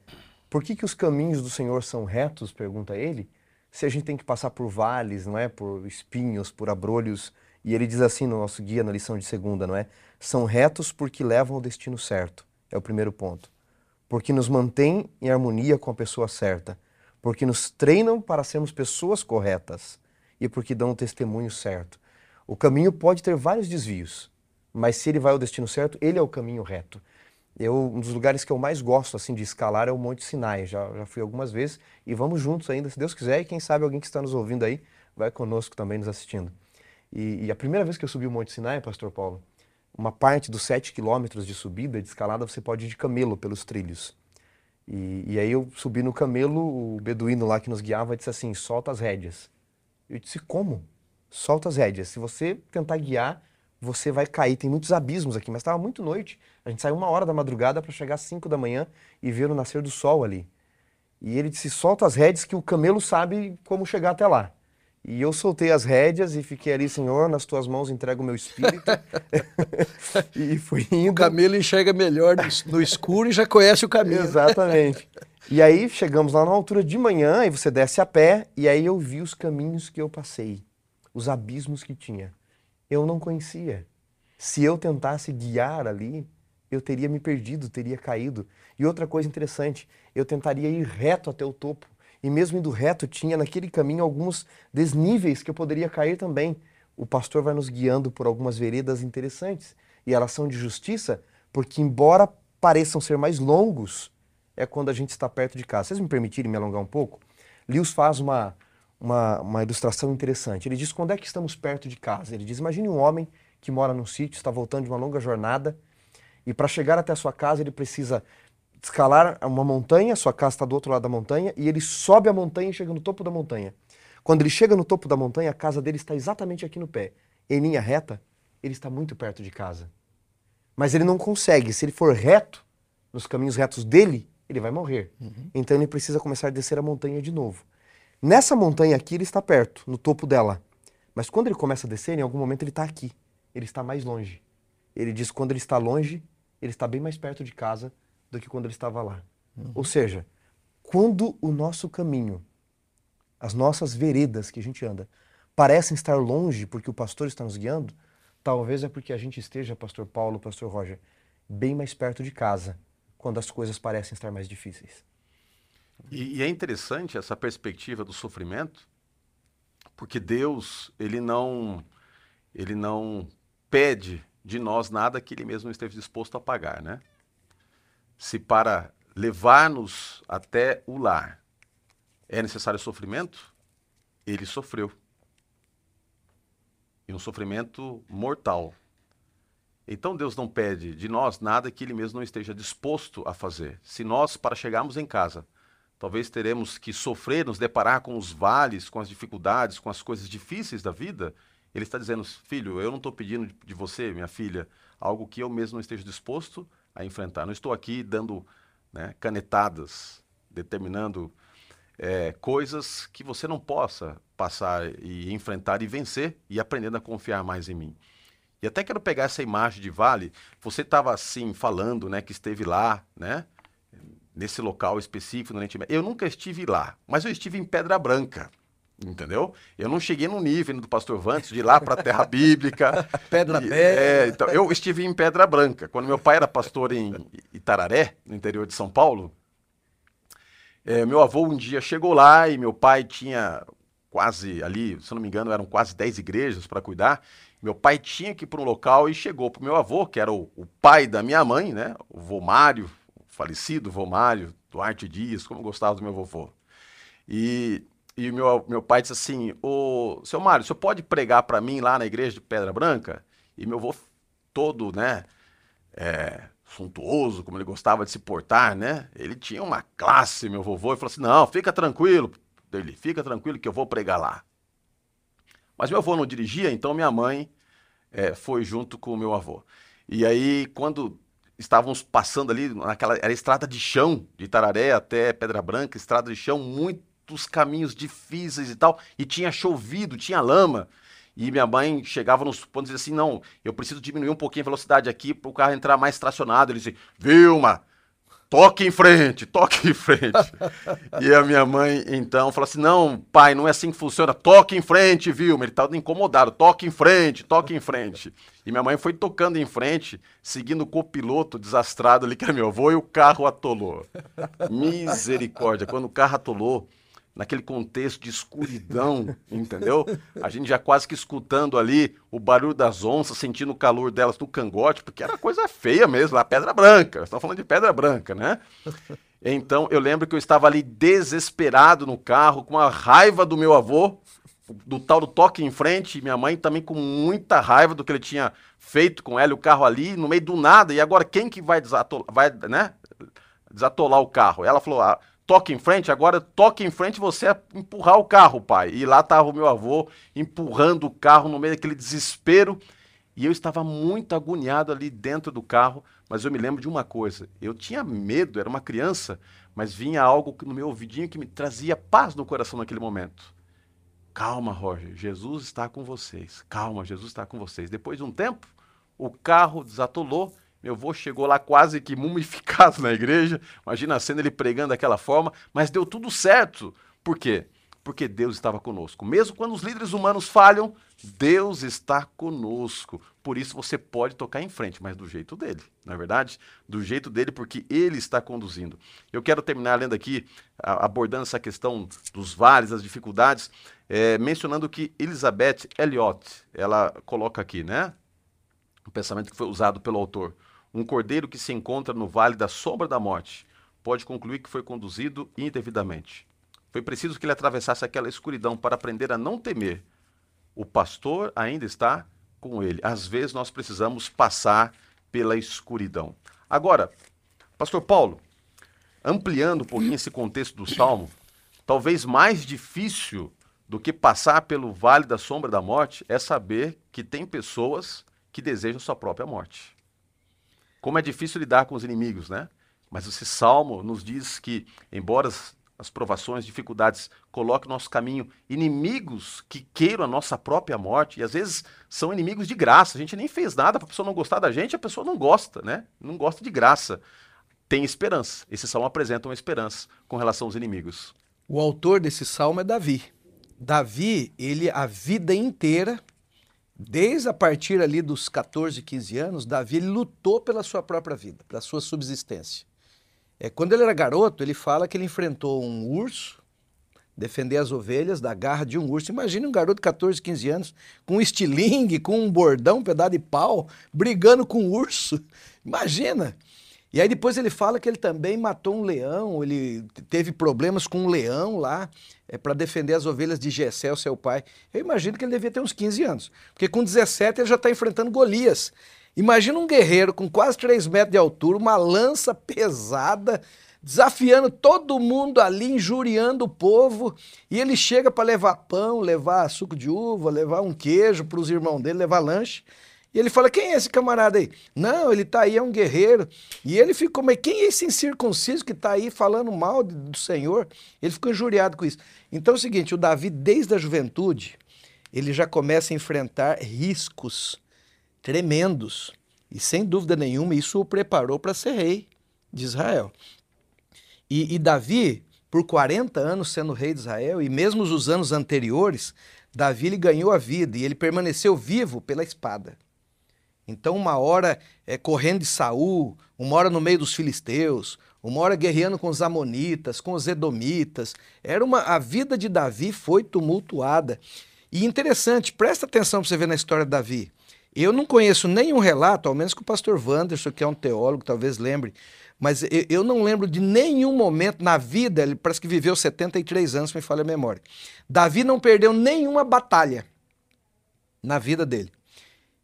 Por que, que os caminhos do Senhor são retos? Pergunta ele. Se a gente tem que passar por vales, não é? Por espinhos, por abrolhos. E ele diz assim no nosso guia, na lição de segunda, não é? São retos porque levam ao destino certo. É o primeiro ponto. Porque nos mantém em harmonia com a pessoa certa. Porque nos treinam para sermos pessoas corretas. E porque dão o testemunho certo. O caminho pode ter vários desvios mas se ele vai ao destino certo, ele é o caminho reto. Eu, um dos lugares que eu mais gosto assim de escalar é o Monte Sinai. Já, já fui algumas vezes e vamos juntos ainda, se Deus quiser. E quem sabe alguém que está nos ouvindo aí vai conosco também nos assistindo. E, e a primeira vez que eu subi o Monte Sinai, Pastor Paulo, uma parte dos sete quilômetros de subida, de escalada, você pode ir de camelo pelos trilhos. E, e, aí eu subi no camelo, o beduíno lá que nos guiava disse assim: solta as rédeas. Eu disse: como? Solta as rédeas. Se você tentar guiar, você vai cair. Tem muitos abismos aqui, mas estava muito noite. A gente saiu uma hora da madrugada para chegar às 5 da manhã e ver o nascer do sol ali. E ele disse: solta as rédeas que o camelo sabe como chegar até lá. E eu soltei as rédeas e fiquei ali, Senhor, nas tuas mãos entrego o meu espírito. (laughs) (laughs) e fui indo. O camelo enxerga melhor no escuro e já conhece o caminho. Exatamente. E aí chegamos lá na altura de manhã, e você desce a pé, e aí eu vi os caminhos que eu passei, os abismos que tinha eu não conhecia. Se eu tentasse guiar ali, eu teria me perdido, teria caído. E outra coisa interessante, eu tentaria ir reto até o topo. E mesmo indo reto, tinha naquele caminho alguns desníveis que eu poderia cair também. O pastor vai nos guiando por algumas veredas interessantes. E elas são de justiça, porque, embora pareçam ser mais longos, é quando a gente está perto de casa. Vocês me permitirem me alongar um pouco? Lewis faz uma, uma, uma ilustração interessante. Ele diz quando é que estamos perto de casa. Ele diz: imagine um homem que mora num sítio, está voltando de uma longa jornada e para chegar até a sua casa ele precisa escalar uma montanha, sua casa está do outro lado da montanha, e ele sobe a montanha e chega no topo da montanha. Quando ele chega no topo da montanha, a casa dele está exatamente aqui no pé. Em linha reta, ele está muito perto de casa. Mas ele não consegue. Se ele for reto, nos caminhos retos dele, ele vai morrer. Uhum. Então ele precisa começar a descer a montanha de novo. Nessa montanha aqui, ele está perto, no topo dela. Mas quando ele começa a descer, em algum momento ele está aqui. Ele está mais longe. Ele diz que quando ele está longe, ele está bem mais perto de casa do que quando ele estava lá. Uhum. Ou seja, quando o nosso caminho, as nossas veredas que a gente anda, parecem estar longe porque o pastor está nos guiando, talvez é porque a gente esteja, pastor Paulo, pastor Roger, bem mais perto de casa, quando as coisas parecem estar mais difíceis. E, e é interessante essa perspectiva do sofrimento, porque Deus, ele não ele não pede de nós nada que ele mesmo não esteja disposto a pagar, né? Se para levar-nos até o lar é necessário sofrimento, ele sofreu. E um sofrimento mortal. Então Deus não pede de nós nada que ele mesmo não esteja disposto a fazer. Se nós, para chegarmos em casa, talvez teremos que sofrer, nos deparar com os vales, com as dificuldades, com as coisas difíceis da vida, ele está dizendo, filho, eu não estou pedindo de você, minha filha, algo que eu mesmo não esteja disposto a enfrentar. Não estou aqui dando né, canetadas, determinando é, coisas que você não possa passar e enfrentar e vencer e aprendendo a confiar mais em mim. E até quero pegar essa imagem de vale. Você estava assim falando, né, que esteve lá, né, nesse local específico no Oriente Médio. Eu nunca estive lá, mas eu estive em Pedra Branca. Entendeu? Eu não cheguei no nível do pastor Vantes de ir lá para a terra (laughs) bíblica. Pedra e, é, então, Eu estive em Pedra Branca. Quando meu pai era pastor em Itararé, no interior de São Paulo, é, meu avô um dia chegou lá e meu pai tinha quase ali, se não me engano, eram quase 10 igrejas para cuidar. Meu pai tinha que ir para um local e chegou para o meu avô, que era o, o, pai da minha mãe, né? O vô Mário, falecido vô Mário, Duarte Dias, como gostava do meu vovô. E e meu, meu pai disse assim: Ô, seu Mário, você pode pregar para mim lá na igreja de Pedra Branca? E meu avô, todo, né, é, suntuoso, como ele gostava de se portar, né? Ele tinha uma classe, meu vovô, e falou assim: Não, fica tranquilo, ele, fica tranquilo que eu vou pregar lá. Mas meu avô não dirigia, então minha mãe é, foi junto com o meu avô. E aí, quando estávamos passando ali, naquela era estrada de chão, de Itararé até Pedra Branca, estrada de chão muito os caminhos difíceis e tal, e tinha chovido, tinha lama. E minha mãe chegava nos pontos e dizia assim: não, eu preciso diminuir um pouquinho a velocidade aqui para o carro entrar mais tracionado. Ele disse: Vilma, toque em frente, toque em frente. (laughs) e a minha mãe, então, falou assim: não, pai, não é assim que funciona, toque em frente, Vilma. Ele estava incomodado, toque em frente, toque em frente. E minha mãe foi tocando em frente, seguindo o copiloto desastrado ali, que era meu avô, e o carro atolou. (laughs) Misericórdia, quando o carro atolou naquele contexto de escuridão, (laughs) entendeu? A gente já quase que escutando ali o barulho das onças, sentindo o calor delas no cangote, porque era coisa feia mesmo, a pedra branca. Estamos falando de pedra branca, né? (laughs) Então eu lembro que eu estava ali desesperado no carro, com a raiva do meu avô, do tal do toque em frente, e minha mãe também com muita raiva do que ele tinha feito com ela e o carro ali, no meio do nada. E agora quem que vai desatolar, vai, né, desatolar o carro? Ela falou: ah, toque em frente, agora toque em frente você é empurrar o carro, pai. E lá estava o meu avô empurrando o carro no meio daquele desespero. E eu estava muito agoniado ali dentro do carro, mas eu me lembro de uma coisa: eu tinha medo, era uma criança, mas vinha algo no meu ouvidinho que me trazia paz no coração naquele momento. Calma, Roger, Jesus está com vocês. Calma, Jesus está com vocês. Depois de um tempo, o carro desatolou meu avô chegou lá quase que mumificado (laughs) na igreja. Imagina a cena ele pregando daquela forma, mas deu tudo certo. Por quê? Porque Deus estava conosco. Mesmo quando os líderes humanos falham, Deus está conosco. Por isso você pode tocar em frente, mas do jeito dele, não é verdade? Do jeito dele, porque ele está conduzindo. Eu quero terminar lendo aqui, abordando essa questão dos vales, das dificuldades, é, mencionando que Elizabeth Elliot, ela coloca aqui, né? O pensamento que foi usado pelo autor. Um cordeiro que se encontra no vale da sombra da morte pode concluir que foi conduzido indevidamente. Foi preciso que ele atravessasse aquela escuridão para aprender a não temer. O pastor ainda está com ele. Às vezes nós precisamos passar pela escuridão. Agora, Pastor Paulo, ampliando um pouquinho esse contexto do salmo, talvez mais difícil do que passar pelo vale da sombra da morte é saber que tem pessoas que desejam sua própria morte. Como é difícil lidar com os inimigos, né? Mas esse salmo nos diz que, embora as, provações, dificuldades coloquem no nosso caminho inimigos que queiram a nossa própria morte, e às vezes são inimigos de graça, a gente nem fez nada para a pessoa não gostar da gente, a pessoa não gosta, né? Não gosta de graça. Tem esperança. Esse salmo apresenta uma esperança com relação aos inimigos. O autor desse salmo é Davi. Davi, ele a vida inteira, desde a partir ali dos 14, 15 anos, Davi lutou pela sua própria vida, pela sua subsistência. É, quando ele era garoto, ele fala que ele enfrentou um urso, defender as ovelhas da garra de um urso. Imagine um garoto de 14, 15 anos, com um estilingue, com um bordão, um pedaço de pau, brigando com um urso. Imagina! E aí depois ele fala que ele também matou um leão, ele teve problemas com um leão lá é, para defender as ovelhas de Gessé, seu pai. Eu imagino que ele devia ter uns 15 anos, porque com 17 ele já está enfrentando Golias. Imagina um guerreiro com quase 3 metros de altura, uma lança pesada, desafiando todo mundo ali, injuriando o povo, e ele chega para levar pão, levar suco de uva, levar um queijo para os irmãos dele, levar lanche. E ele fala: quem é esse camarada aí? Não, ele está aí, é um guerreiro. E ele ficou, mas quem é esse incircunciso que está aí falando mal do Senhor? Ele ficou injuriado com isso. Então é o seguinte: o Davi, desde a juventude, ele já começa a enfrentar riscos tremendos. E sem dúvida nenhuma, isso o preparou para ser rei de Israel. E, e Davi, por 40 anos sendo rei de Israel, e mesmo os anos anteriores, Davi ele ganhou a vida e ele permaneceu vivo pela espada. Então, uma hora é, correndo de Saul, uma hora no meio dos filisteus, uma hora guerreando com os amonitas, com os edomitas. Era uma a vida de Davi foi tumultuada. E interessante, presta atenção para você ver na história de Davi. Eu não conheço nenhum relato, ao menos que o pastor Wanderson, que é um teólogo, talvez lembre, mas eu não lembro de nenhum momento na vida, ele parece que viveu 73 anos, me falha a memória. Davi não perdeu nenhuma batalha na vida dele.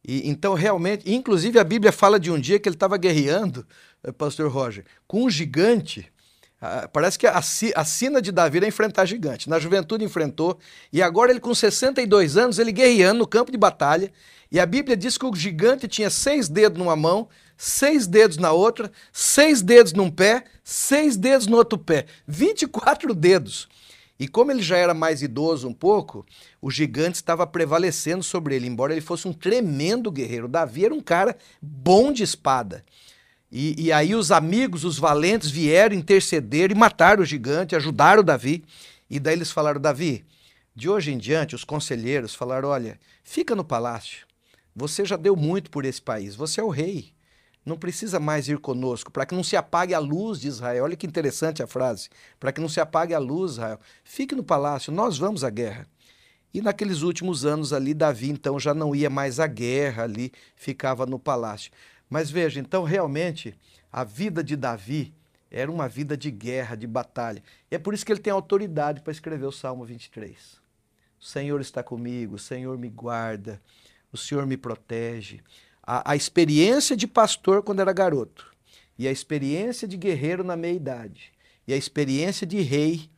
E, então, realmente, inclusive a Bíblia fala de um dia que ele estava guerreando, eh, pastor Roger, com um gigante. Ah, parece que a, a sina de Davi era enfrentar gigante. Na juventude enfrentou, e agora ele, com 62 anos, ele guerreando no campo de batalha. E a Bíblia diz que o gigante tinha seis dedos numa mão, seis dedos na outra, seis dedos num pé, seis dedos no outro pé. 24 dedos. E como ele já era mais idoso um pouco, o gigante estava prevalecendo sobre ele, embora ele fosse um tremendo guerreiro. Davi era um cara bom de espada. E, e aí os amigos, os valentes, vieram interceder e mataram o gigante, ajudaram o Davi. E daí eles falaram: Davi, de hoje em diante, os conselheiros falaram: olha, fica no palácio. Você já deu muito por esse país, você é o rei não precisa mais ir conosco, para que não se apague a luz de Israel. Olha que interessante a frase. Para que não se apague a luz, Israel. Fique no palácio, nós vamos à guerra. E naqueles últimos anos ali, Davi então já não ia mais à guerra ali, ficava no palácio. Mas veja, então realmente a vida de Davi era uma vida de guerra, de batalha. E é por isso que ele tem autoridade para escrever o Salmo 23. O Senhor está comigo, o Senhor me guarda, o Senhor me protege a, a experiência de pastor quando era garoto, e a experiência de guerreiro na meia-idade, e a experiência de rei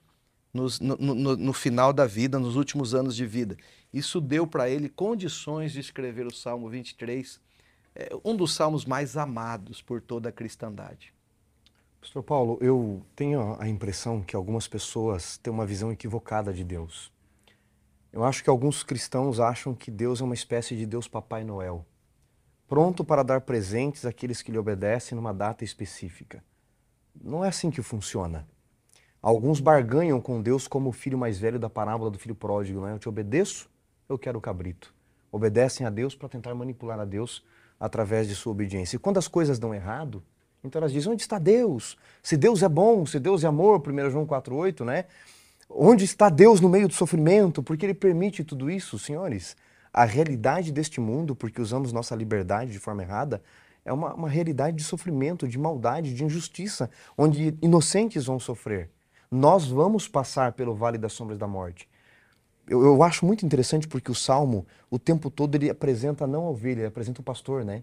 nos, no, no, no, final da vida, nos últimos anos de vida. Isso deu para ele condições de escrever o Salmo 23, é, um dos salmos mais amados por toda a cristandade. Pastor Paulo, eu tenho a impressão que algumas pessoas têm uma visão equivocada de Deus. Eu acho que alguns cristãos acham que Deus é uma espécie de Deus Papai Noel pronto para dar presentes àqueles que lhe obedecem numa data específica. Não é assim que funciona. Alguns barganham com Deus como o filho mais velho da parábola do filho pródigo, não é? Eu te obedeço, eu quero o cabrito. Obedecem a Deus para tentar manipular a Deus através de sua obediência. E quando as coisas dão errado, então elas dizem: onde está Deus? Se Deus é bom, se Deus é amor, 1 João 4,8, né? Onde está Deus no meio do sofrimento? Porque Ele permite tudo isso, senhores a realidade deste mundo, porque usamos nossa liberdade de forma errada, é uma, uma realidade de sofrimento, de maldade, de injustiça, onde inocentes vão sofrer. Nós vamos passar pelo vale das sombras da morte. Eu, eu, acho muito interessante porque o Salmo, o tempo todo, ele apresenta não a ovelha, ele apresenta o pastor, né?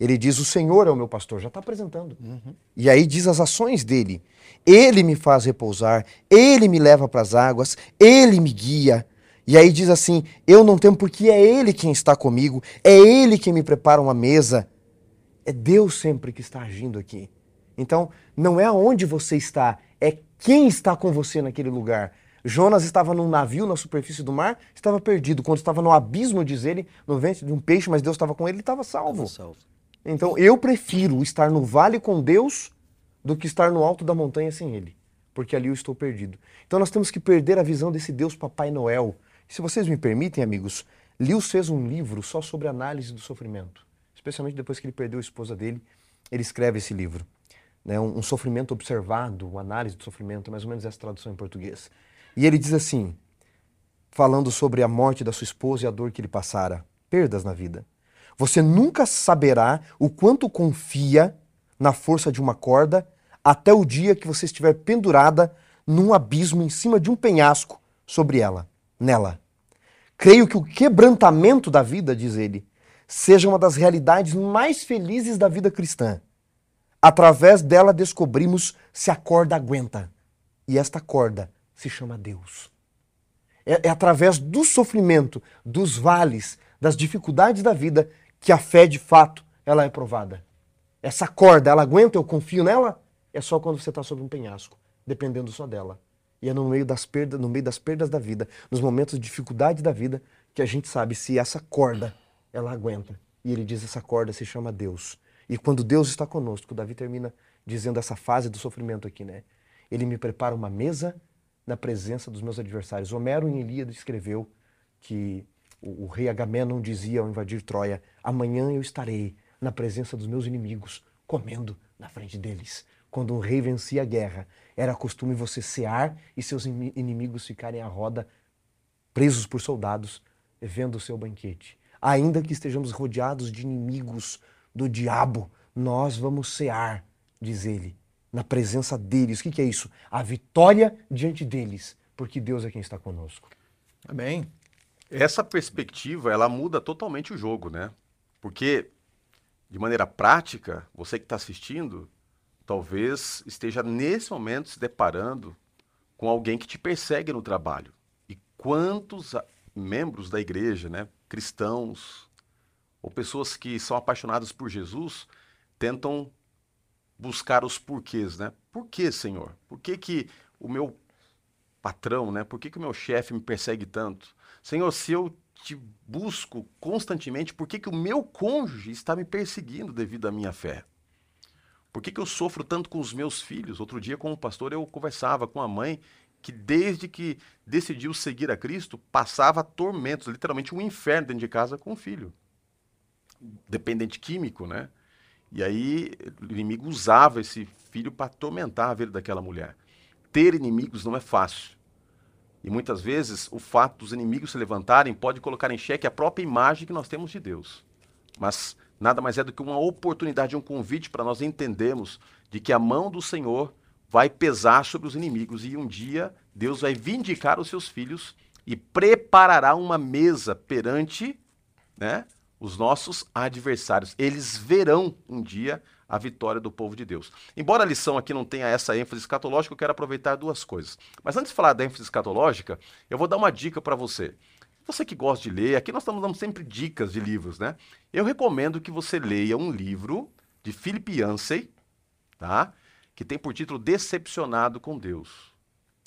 Ele diz: O Senhor é o meu pastor, já está apresentando. Uhum. E aí diz as ações dele. Ele me faz repousar, ele me leva para as águas, ele me guia. E aí diz assim: Eu não temo porque é ele quem está comigo, é ele quem me prepara uma mesa. É Deus sempre que está agindo aqui. Então, não é aonde você está, é quem está com você naquele lugar. Jonas estava num navio na superfície do mar, estava perdido. Quando estava no abismo, diz ele, no ventre de um peixe, mas Deus estava com ele, ele estava salvo. salvo. Então eu prefiro estar no vale com Deus do que estar no alto da montanha sem Ele, porque ali eu estou perdido. Então nós temos que perder a visão desse Deus Papai Noel. Se vocês me permitem, amigos, Lewis fez um livro só sobre análise do sofrimento, especialmente depois que ele perdeu a esposa dele. Ele escreve esse livro. Né, um, um sofrimento observado, uma análise do sofrimento, mais ou menos essa tradução em português. E ele diz assim, falando sobre a morte da sua esposa e a dor que ele passara, perdas na vida. Você nunca saberá o quanto confia na força de uma corda até o dia que você estiver pendurada num abismo em cima de um penhasco sobre ela, nela. Creio que o quebrantamento da vida, diz ele, seja uma das realidades mais felizes da vida cristã. Através dela descobrimos se a corda aguenta. E esta corda se chama Deus. É, é através do sofrimento, dos vales, das dificuldades da vida que a fé de fato ela é provada. Essa corda, ela aguenta, eu confio nela? É só quando você está sobre um penhasco, dependendo só dela. E é no meio das perdas, no meio das perdas da vida, nos momentos de dificuldade da vida, que a gente sabe se essa corda ela aguenta. E ele diz essa corda se chama Deus. E quando Deus está conosco, Davi termina dizendo essa fase do sofrimento aqui, né? Ele me prepara uma mesa na presença dos meus adversários. Homero em Ilíada escreveu que o, o rei Agamenon dizia ao invadir Troia: Amanhã eu estarei na presença dos meus inimigos, comendo na frente deles. Quando um rei vencia a guerra, era costume você cear e seus inimigos ficarem à roda, presos por soldados, vendo o seu banquete. Ainda que estejamos rodeados de inimigos do diabo, nós vamos cear, diz ele, na presença deles. O que, que é isso? A vitória diante deles, porque Deus é quem está conosco. Amém. Essa perspectiva, ela muda totalmente o jogo, né? Porque, de maneira prática, você que está assistindo, talvez esteja nesse momento se deparando com alguém que te persegue no trabalho. E quantos membros da igreja, né, cristãos, ou pessoas que são apaixonadas por Jesus, tentam buscar os porquês, né? Por que, Senhor? Por que, que o meu patrão, né? Por que, que o meu chefe me persegue tanto? Senhor, se eu te busco constantemente, por que, que o meu cônjuge está me perseguindo devido à minha fé? Por que, que eu sofro tanto com os meus filhos? Outro dia, como pastor, eu conversava com a mãe que, desde que decidiu seguir a Cristo, passava tormentos, literalmente um inferno dentro de casa com o filho. Dependente químico, né? E aí o inimigo usava esse filho para atormentar a vida daquela mulher. Ter inimigos não é fácil. E muitas vezes o fato dos inimigos se levantarem pode colocar em xeque a própria imagem que nós temos de Deus. Mas nada mais é do que uma oportunidade, um convite para nós entendermos de que a mão do Senhor vai pesar sobre os inimigos e um dia Deus vai vindicar os seus filhos e preparará uma mesa perante né, os nossos adversários. Eles verão um dia a vitória do povo de Deus. Embora a lição aqui não tenha essa ênfase escatológica, eu quero aproveitar duas coisas. Mas antes de falar da ênfase escatológica, eu vou dar uma dica para você. Você que gosta de ler, aqui nós estamos dando sempre dicas de livros, né? Eu recomendo que você leia um livro de Philip Yancey, tá? Que tem por título Decepcionado com Deus.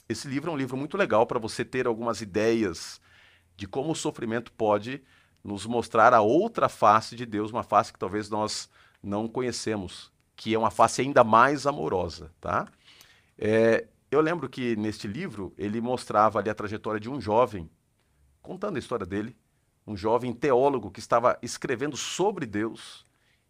Esse livro é um livro muito legal para você ter algumas ideias de como o sofrimento pode nos mostrar a outra face de Deus, uma face que talvez nós não conhecemos, que é uma face ainda mais amorosa, tá? É, eu lembro que neste livro ele mostrava ali a trajetória de um jovem, contando a história dele, um jovem teólogo que estava escrevendo sobre Deus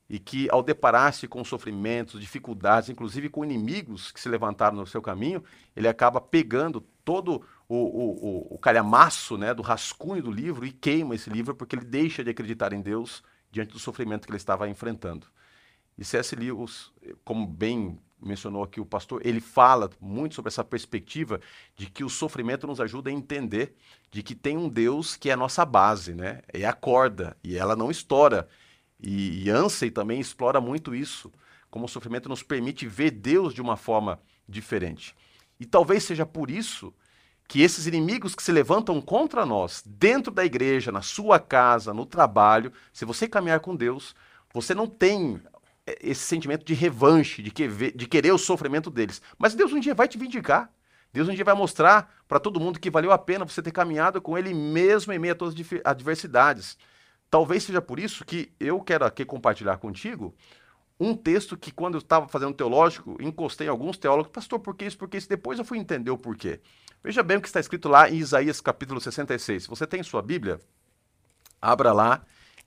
e que, ao deparar-se com sofrimentos, dificuldades, inclusive com inimigos que se levantaram no seu caminho, ele acaba pegando todo o, o, o, calhamaço né, do rascunho do livro e queima esse livro porque ele deixa de acreditar em Deus diante do sofrimento que ele estava enfrentando. E C.S. Lewis, como bem mencionou aqui o pastor, ele fala muito sobre essa perspectiva de que o sofrimento nos ajuda a entender de que tem um Deus que é a nossa base, né? É a corda e ela não estoura. E Yancey também explora muito isso, como o sofrimento nos permite ver Deus de uma forma diferente. E talvez seja por isso que esses inimigos que se levantam contra nós, dentro da igreja, na sua casa, no trabalho, se você caminhar com Deus, você não tem esse sentimento de revanche, de, que, de querer o sofrimento deles. Mas Deus um dia vai te vindicar. Deus um dia vai mostrar para todo mundo que valeu a pena você ter caminhado com Ele mesmo em meio a todas as adversidades. Talvez seja por isso que eu quero aqui compartilhar contigo um texto que, quando eu estava fazendo teológico, encostei em alguns teólogos, pastor, por que isso, por que isso? Depois eu fui entender o porquê. Veja bem o que está escrito lá em Isaías capítulo 66. Se você tem sua Bíblia, abra lá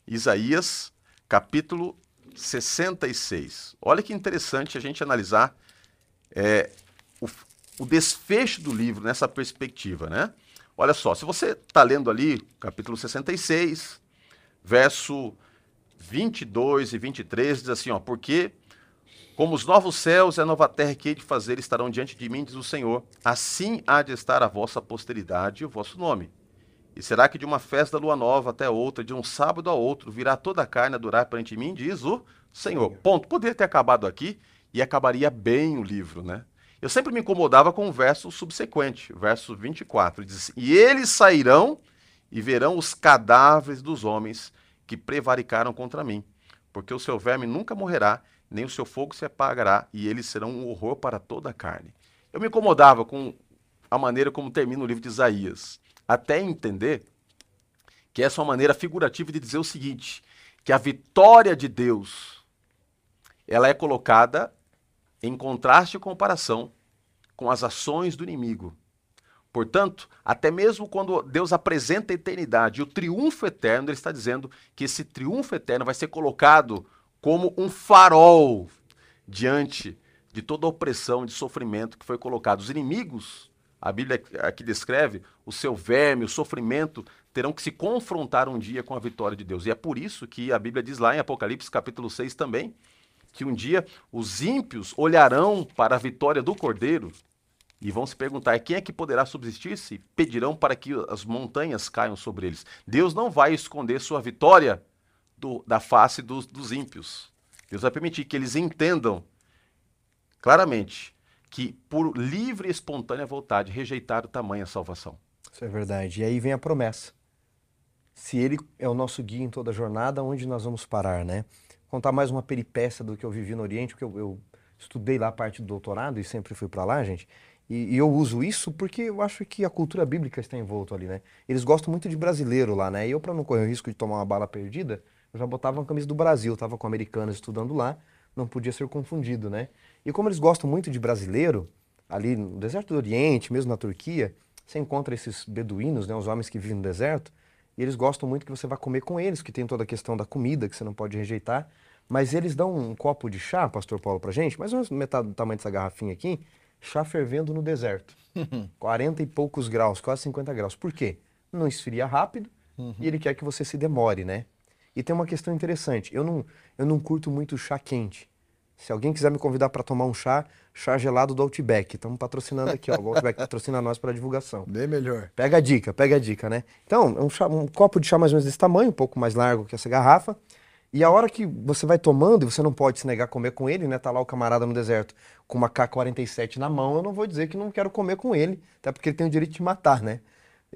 Isaías capítulo 66. Olha que interessante a gente analisar é, o, o desfecho do livro nessa perspectiva, né? Olha só, se você está lendo ali, capítulo 66, verso 22 e 23, diz assim, ó, porque como os novos céus e a nova terra que hei de fazer estarão diante de mim, diz o Senhor, assim há de estar a vossa posteridade e o vosso nome. E será que de uma festa da lua nova até outra, de um sábado a outro, virá toda a carne a durar perante mim, diz o Senhor. Ponto. Poderia ter acabado aqui e acabaria bem o livro, né? Eu sempre me incomodava com o verso subsequente, verso 24. Diz assim, e eles sairão e verão os cadáveres dos homens que prevaricaram contra mim, porque o seu verme nunca morrerá, nem o seu fogo se apagará, e eles serão um horror para toda a carne. Eu me incomodava com a maneira como termina o livro de Isaías, até entender que essa é uma maneira figurativa de dizer o seguinte, que a vitória de Deus ela é colocada em contraste e comparação com as ações do inimigo. Portanto, até mesmo quando Deus apresenta a eternidade o triunfo eterno, ele está dizendo que esse triunfo eterno vai ser colocado como um farol diante de toda a opressão e sofrimento que foi colocado. Os inimigos, a Bíblia aqui descreve, o seu verme, o sofrimento, terão que se confrontar um dia com a vitória de Deus. E é por isso que a Bíblia diz lá em Apocalipse capítulo 6 também, que um dia os ímpios olharão para a vitória do Cordeiro e vão se perguntar: quem é que poderá subsistir se pedirão para que as montanhas caiam sobre eles? Deus não vai esconder sua vitória do, da face dos, dos ímpios. Deus vai permitir que eles entendam claramente que, por livre e espontânea vontade, rejeitaram tamanha salvação. Isso é verdade. E aí vem a promessa. Se ele é o nosso guia em toda a jornada, onde nós vamos parar, né? Contar mais uma peripécia do que eu vivi no Oriente, porque eu, eu estudei lá a parte do doutorado e sempre fui para lá, gente. E, e, eu uso isso porque eu acho que a cultura bíblica está envolta ali, né? Eles gostam muito de brasileiro lá, né? E eu, para não correr o risco de tomar uma bala perdida, eu já botava uma camisa do Brasil, estava com americanos estudando lá, não podia ser confundido, né? E como eles gostam muito de brasileiro, ali no deserto do Oriente, mesmo na Turquia, você encontra esses beduínos, né, os homens que vivem no deserto, e eles gostam muito que você vá comer com eles, que tem toda a questão da comida que você não pode rejeitar. Mas eles dão um copo de chá, pastor Paulo, pra gente, mais ou menos metade do tamanho dessa garrafinha aqui, chá fervendo no deserto. (laughs) 40 e poucos graus, quase 50 graus. Por quê? Não esfria rápido uhum. e ele quer que você se demore, né? E tem uma questão interessante. Eu não, eu não curto muito chá quente. Se alguém quiser me convidar para tomar um chá, chá gelado do Outback. Estamos patrocinando aqui, ó. O Outback (laughs) patrocina nós para divulgação. Bem melhor. Pega a dica, pega a dica, né? Então, um, chá, um copo de chá mais ou menos desse tamanho, um pouco mais largo que essa garrafa. E a hora que você vai tomando, e você não pode se negar a comer com ele, né? Tá lá o camarada no deserto com uma K-47 na mão, eu não vou dizer que não quero comer com ele, até porque ele tem o direito de matar, né?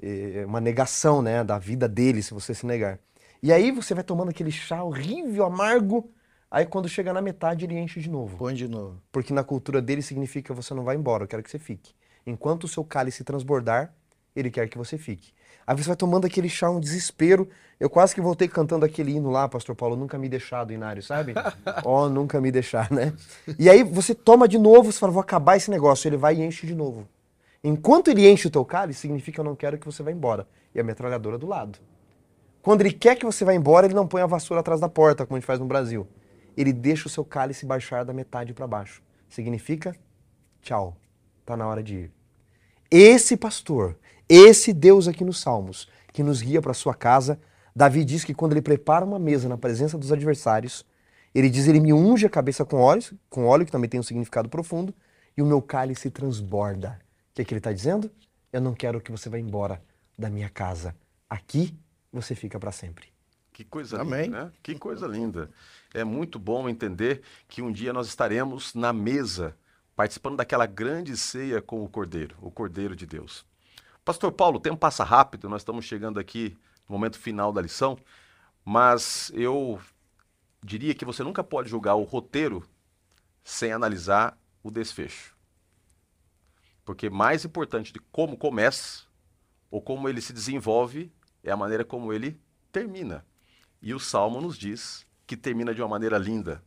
É uma negação, né, da vida dele se você se negar. E aí você vai tomando aquele chá horrível, amargo, aí quando chega na metade ele enche de novo. Põe de novo. Porque na cultura dele significa que você não vai embora, eu quero que você fique. Enquanto o seu cálice transbordar, ele quer que você fique. Aí você vai tomando aquele chá, um desespero. Eu quase que voltei cantando aquele hino lá, Pastor Paulo, nunca me deixar do Inário, sabe? (laughs) Ó, oh, nunca me deixar, né? E aí você toma de novo, você fala, vou acabar esse negócio. Ele vai e enche de novo. Enquanto ele enche o teu cálice, significa que eu não quero que você vá embora. E a metralhadora do lado. Quando ele quer que você vá embora, ele não põe a vassoura atrás da porta, como a gente faz no Brasil. Ele deixa o seu cálice baixar da metade para baixo. Significa, tchau, tá na hora de ir. Esse pastor esse Deus aqui nos Salmos, que nos guia para sua casa, Davi diz que quando ele prepara uma mesa na presença dos adversários, ele diz: Ele me unge a cabeça com óleo, com óleo, que também tem um significado profundo, e o meu cálice transborda. O que, é que ele está dizendo? Eu não quero que você vá embora da minha casa. Aqui você fica para sempre. Que coisa Amém. linda, né? Que coisa linda. É muito bom entender que um dia nós estaremos na mesa, participando daquela grande ceia com o Cordeiro, o Cordeiro de Deus. Pastor Paulo, o tempo passa rápido, nós estamos chegando aqui no momento final da lição, mas eu diria que você nunca pode julgar o roteiro sem analisar o desfecho. Porque mais importante de como começa ou como ele se desenvolve é a maneira como ele termina. E o Salmo nos diz que termina de uma maneira linda.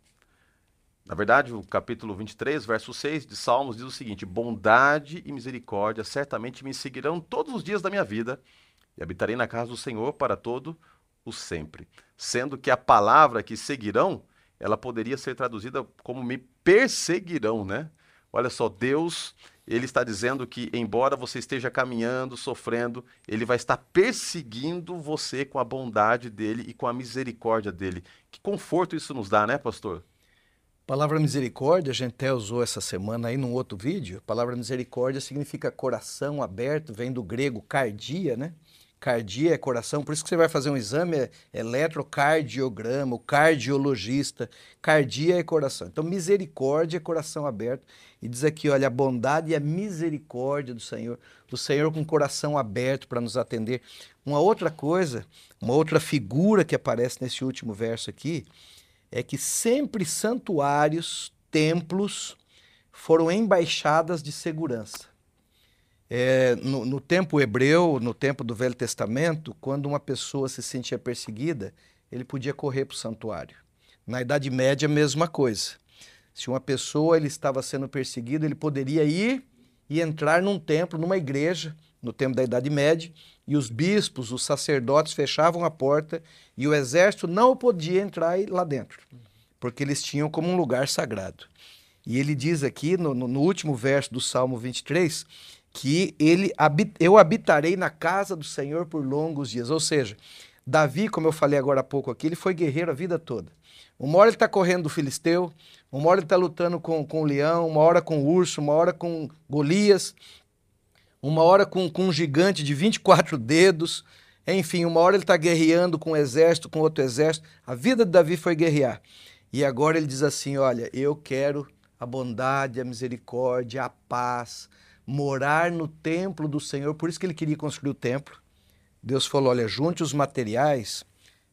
Na verdade, o capítulo 23, verso 6 de Salmos diz o seguinte: Bondade e misericórdia certamente me seguirão todos os dias da minha vida, e habitarei na casa do Senhor para todo o sempre. Sendo que a palavra que seguirão, ela poderia ser traduzida como me perseguirão, né? Olha só, Deus, ele está dizendo que embora você esteja caminhando, sofrendo, ele vai estar perseguindo você com a bondade dele e com a misericórdia dele. Que conforto isso nos dá, né, pastor? Palavra misericórdia, a gente até usou essa semana aí num outro vídeo. A palavra misericórdia significa coração aberto, vem do grego cardia, né? Cardia é coração, por isso que você vai fazer um exame é eletrocardiograma, o cardiologista. Cardia é coração. Então, misericórdia é coração aberto. E diz aqui, olha, a bondade e a misericórdia do Senhor, do Senhor com coração aberto para nos atender. Uma outra coisa, uma outra figura que aparece nesse último verso aqui, é que sempre santuários, templos, foram embaixadas de segurança. É, no, no, tempo hebreu, no tempo do Velho Testamento, quando uma pessoa se sentia perseguida, ele podia correr para o santuário. Na Idade Média, a mesma coisa. Se uma pessoa ele estava sendo perseguida, ele poderia ir e entrar num templo, numa igreja, no tempo da Idade Média, e os bispos, os sacerdotes fechavam a porta e o exército não podia entrar lá dentro, porque eles tinham como um lugar sagrado. E ele diz aqui, no, no último verso do Salmo 23, que ele eu habitarei na casa do Senhor por longos dias. Ou seja, Davi, como eu falei agora há pouco aqui, ele foi guerreiro a vida toda. Uma hora ele está correndo do filisteu, uma hora ele está lutando com, com o leão, uma hora com o urso, uma hora com Golias, uma hora com, com um gigante de 24 dedos. Enfim, uma hora ele está guerreando com um exército, com outro exército. A vida de Davi foi guerrear. E agora ele diz assim: Olha, eu quero a bondade, a misericórdia, a paz, morar no templo do Senhor. Por isso que ele queria construir o templo. Deus falou: olha, junte os materiais,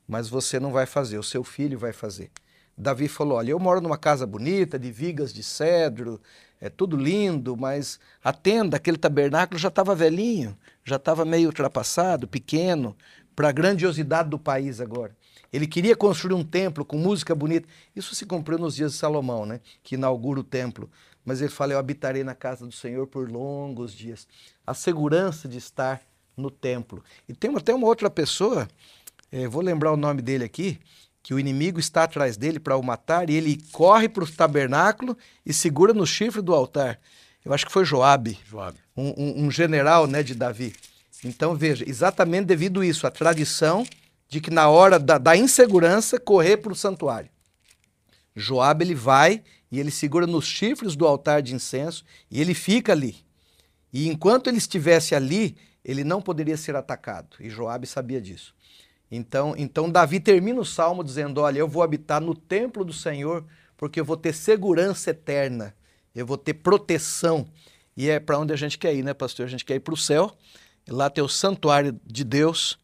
mas você não vai fazer, o seu filho vai fazer. Davi falou: olha, eu moro numa casa bonita, de vigas de cedro, é tudo lindo, mas a tenda, aquele tabernáculo já estava velhinho, já estava meio ultrapassado, pequeno, para a grandiosidade do país agora. Ele queria construir um templo com música bonita. Isso se cumpriu nos dias de Salomão, né? que inaugura o templo mas ele fala: Eu habitarei na casa do Senhor por longos dias. A segurança de estar no templo. E tem até uma outra pessoa, é, vou lembrar o nome dele aqui, que o inimigo está atrás dele para o matar e ele corre para o tabernáculo e segura no chifre do altar. Eu acho que foi Joabe, Joabe. Um, um, um general né, de Davi. Então veja, exatamente devido a isso, a tradição de que na hora da, da insegurança correr para o santuário. Joabe ele vai e ele segura nos chifres do altar de incenso e ele fica ali. E enquanto ele estivesse ali, ele não poderia ser atacado. E Joabe sabia disso. Então, então Davi termina o salmo dizendo: Olha, eu vou habitar no templo do Senhor, porque eu vou ter segurança eterna, eu vou ter proteção. E é para onde a gente quer ir, né, pastor? A gente quer ir para o céu, lá ter o santuário de Deus,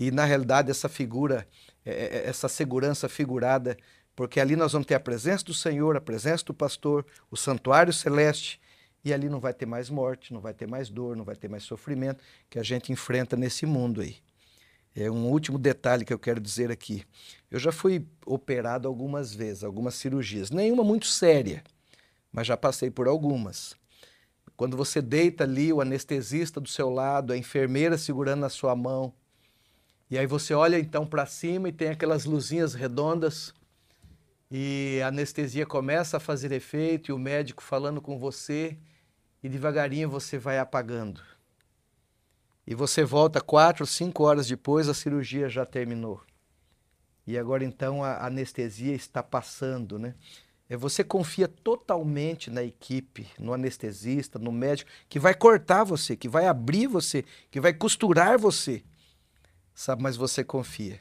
e na realidade essa figura, é, é, essa segurança figurada porque ali nós vamos ter a presença do Senhor, a presença do pastor, o santuário celeste, e ali não vai ter mais morte, não vai ter mais dor, não vai ter mais sofrimento que a gente enfrenta nesse mundo aí. É um último detalhe que eu quero dizer aqui. Eu já fui operado algumas vezes, algumas cirurgias, nenhuma muito séria, mas já passei por algumas. Quando você deita ali, o anestesista do seu lado, a enfermeira segurando na sua mão, e aí você olha então para cima e tem aquelas luzinhas redondas e a anestesia começa a fazer efeito e o médico falando com você e devagarinho você vai apagando. E você volta quatro, cinco horas depois, a cirurgia já terminou. E agora então a anestesia está passando, né? É você confia totalmente na equipe, no anestesista, no médico, que vai cortar você, que vai abrir você, que vai costurar você. Sabe, mas você confia.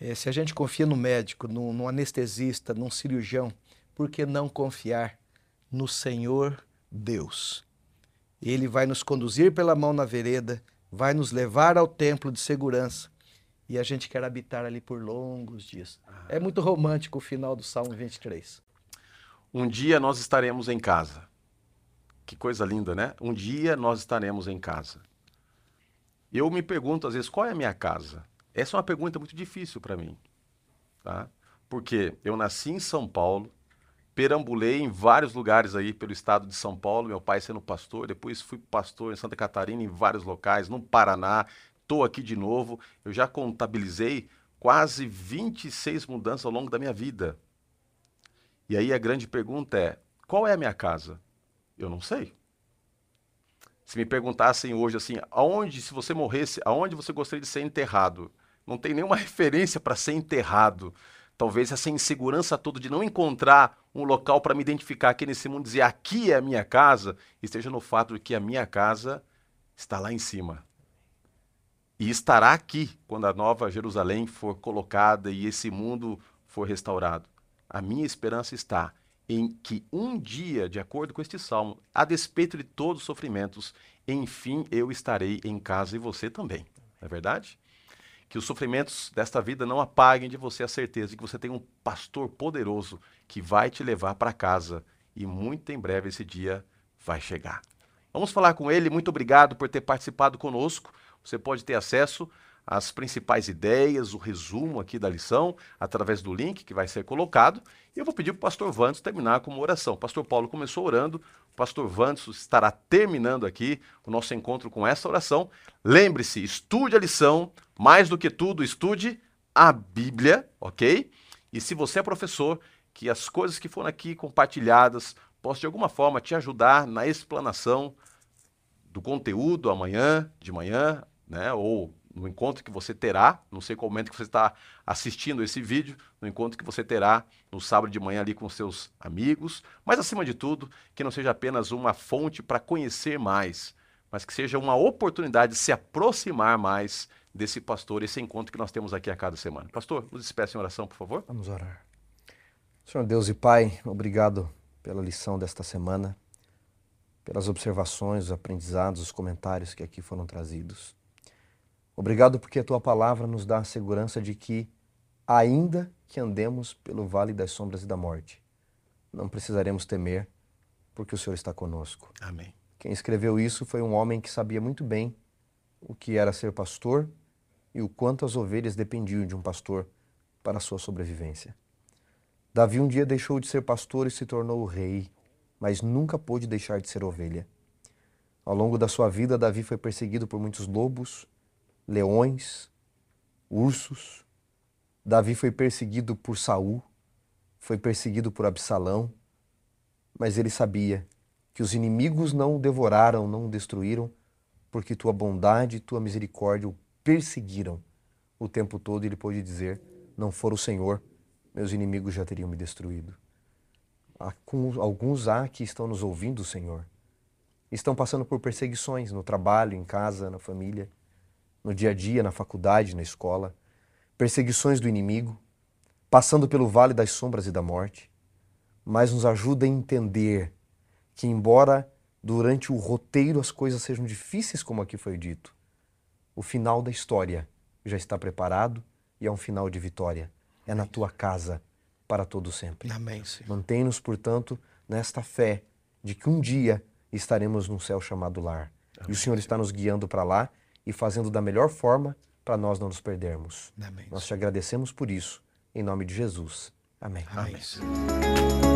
É, se a gente confia no médico, no, no anestesista, num cirurgião, por que não confiar no Senhor Deus? Ele vai nos conduzir pela mão na vereda, vai nos levar ao templo de segurança e a gente quer habitar ali por longos dias. É muito romântico o final do Salmo 23. Um dia nós estaremos em casa. Que coisa linda, né? Um dia nós estaremos em casa. Eu me pergunto às vezes qual é a minha casa. Essa é uma pergunta muito difícil para mim, tá? Porque eu nasci em São Paulo, perambulei em vários lugares aí pelo estado de São Paulo, meu pai sendo pastor, depois fui pastor em Santa Catarina, em vários locais, no Paraná, estou aqui de novo. Eu já contabilizei quase 26 mudanças ao longo da minha vida. E aí a grande pergunta é: qual é a minha casa? Eu não sei. Se me perguntassem hoje assim, aonde, se você morresse, aonde você gostaria de ser enterrado? Não tem nenhuma (laughs) referência para ser enterrado. Talvez essa insegurança toda de não encontrar um local para me identificar aqui nesse mundo, dizer aqui é a minha casa, esteja no fato de que a minha casa está lá em cima. E estará aqui quando a nova Jerusalém for colocada e esse mundo for restaurado. A minha esperança está em que um dia, de acordo com este salmo, a despeito de todos os sofrimentos, enfim eu estarei em casa e você também. Não é verdade? Que os sofrimentos desta vida não apaguem de você a certeza de que você tem um pastor poderoso que vai te levar para casa e muito em breve esse dia vai chegar. Vamos falar com ele. Muito obrigado por ter participado conosco. Você pode ter acesso as principais ideias, o resumo aqui da lição, através do link que vai ser colocado. E eu vou pedir para o pastor Vantos terminar com uma oração. O pastor Paulo começou orando, o pastor Vantos estará terminando aqui o nosso encontro com essa oração. Lembre-se, estude a lição, mais do que tudo, estude a Bíblia, ok? E se você é professor, que as coisas que foram aqui compartilhadas possam de alguma forma te ajudar na explanação do conteúdo amanhã, de manhã, né? Ou no encontro que você terá, não sei qual momento que você está assistindo esse vídeo, no encontro que você terá no sábado de manhã ali com seus amigos, mas acima de tudo, que não seja apenas uma fonte para conhecer mais, mas que seja uma oportunidade de se aproximar mais desse pastor, esse encontro que nós temos aqui a cada semana. Pastor, nos despeça em oração, por favor. Vamos orar. Senhor Deus e Pai, obrigado pela lição desta semana, pelas observações, os aprendizados, os comentários que aqui foram trazidos. Obrigado porque a tua palavra nos dá a segurança de que, ainda que andemos pelo vale das sombras e da morte, não precisaremos temer, porque o Senhor está conosco. Amém. Quem escreveu isso foi um homem que sabia muito bem o que era ser pastor e o quanto as ovelhas dependiam de um pastor para a sua sobrevivência. Davi um dia deixou de ser pastor e se tornou rei, mas nunca pôde deixar de ser ovelha. Ao longo da sua vida, Davi foi perseguido por muitos lobos, leões, ursos. Davi foi perseguido por Saul, foi perseguido por Absalão, mas ele sabia que os inimigos não o devoraram, não o destruíram, porque tua bondade e tua misericórdia o perseguiram o tempo todo. Ele pôde dizer: Não for o Senhor, meus inimigos já teriam me destruído. Alguns há que estão nos ouvindo, Senhor, estão passando por perseguições no trabalho, em casa, na família no dia a dia, na faculdade, na escola, perseguições do inimigo, passando pelo vale das sombras e da morte, mas nos ajuda a entender que, embora durante o roteiro as coisas sejam difíceis, como aqui foi dito, o final da história já está preparado e é um final de vitória. É na tua casa para todo sempre. Amém, Mantém-nos, portanto, nesta fé de que um dia estaremos num céu chamado lar. Amém. E o Senhor está nos guiando para lá e fazendo da melhor forma para nós não nos perdermos. Amém. Nós te agradecemos por isso. Em nome de Jesus. Amém. Amém. Amém.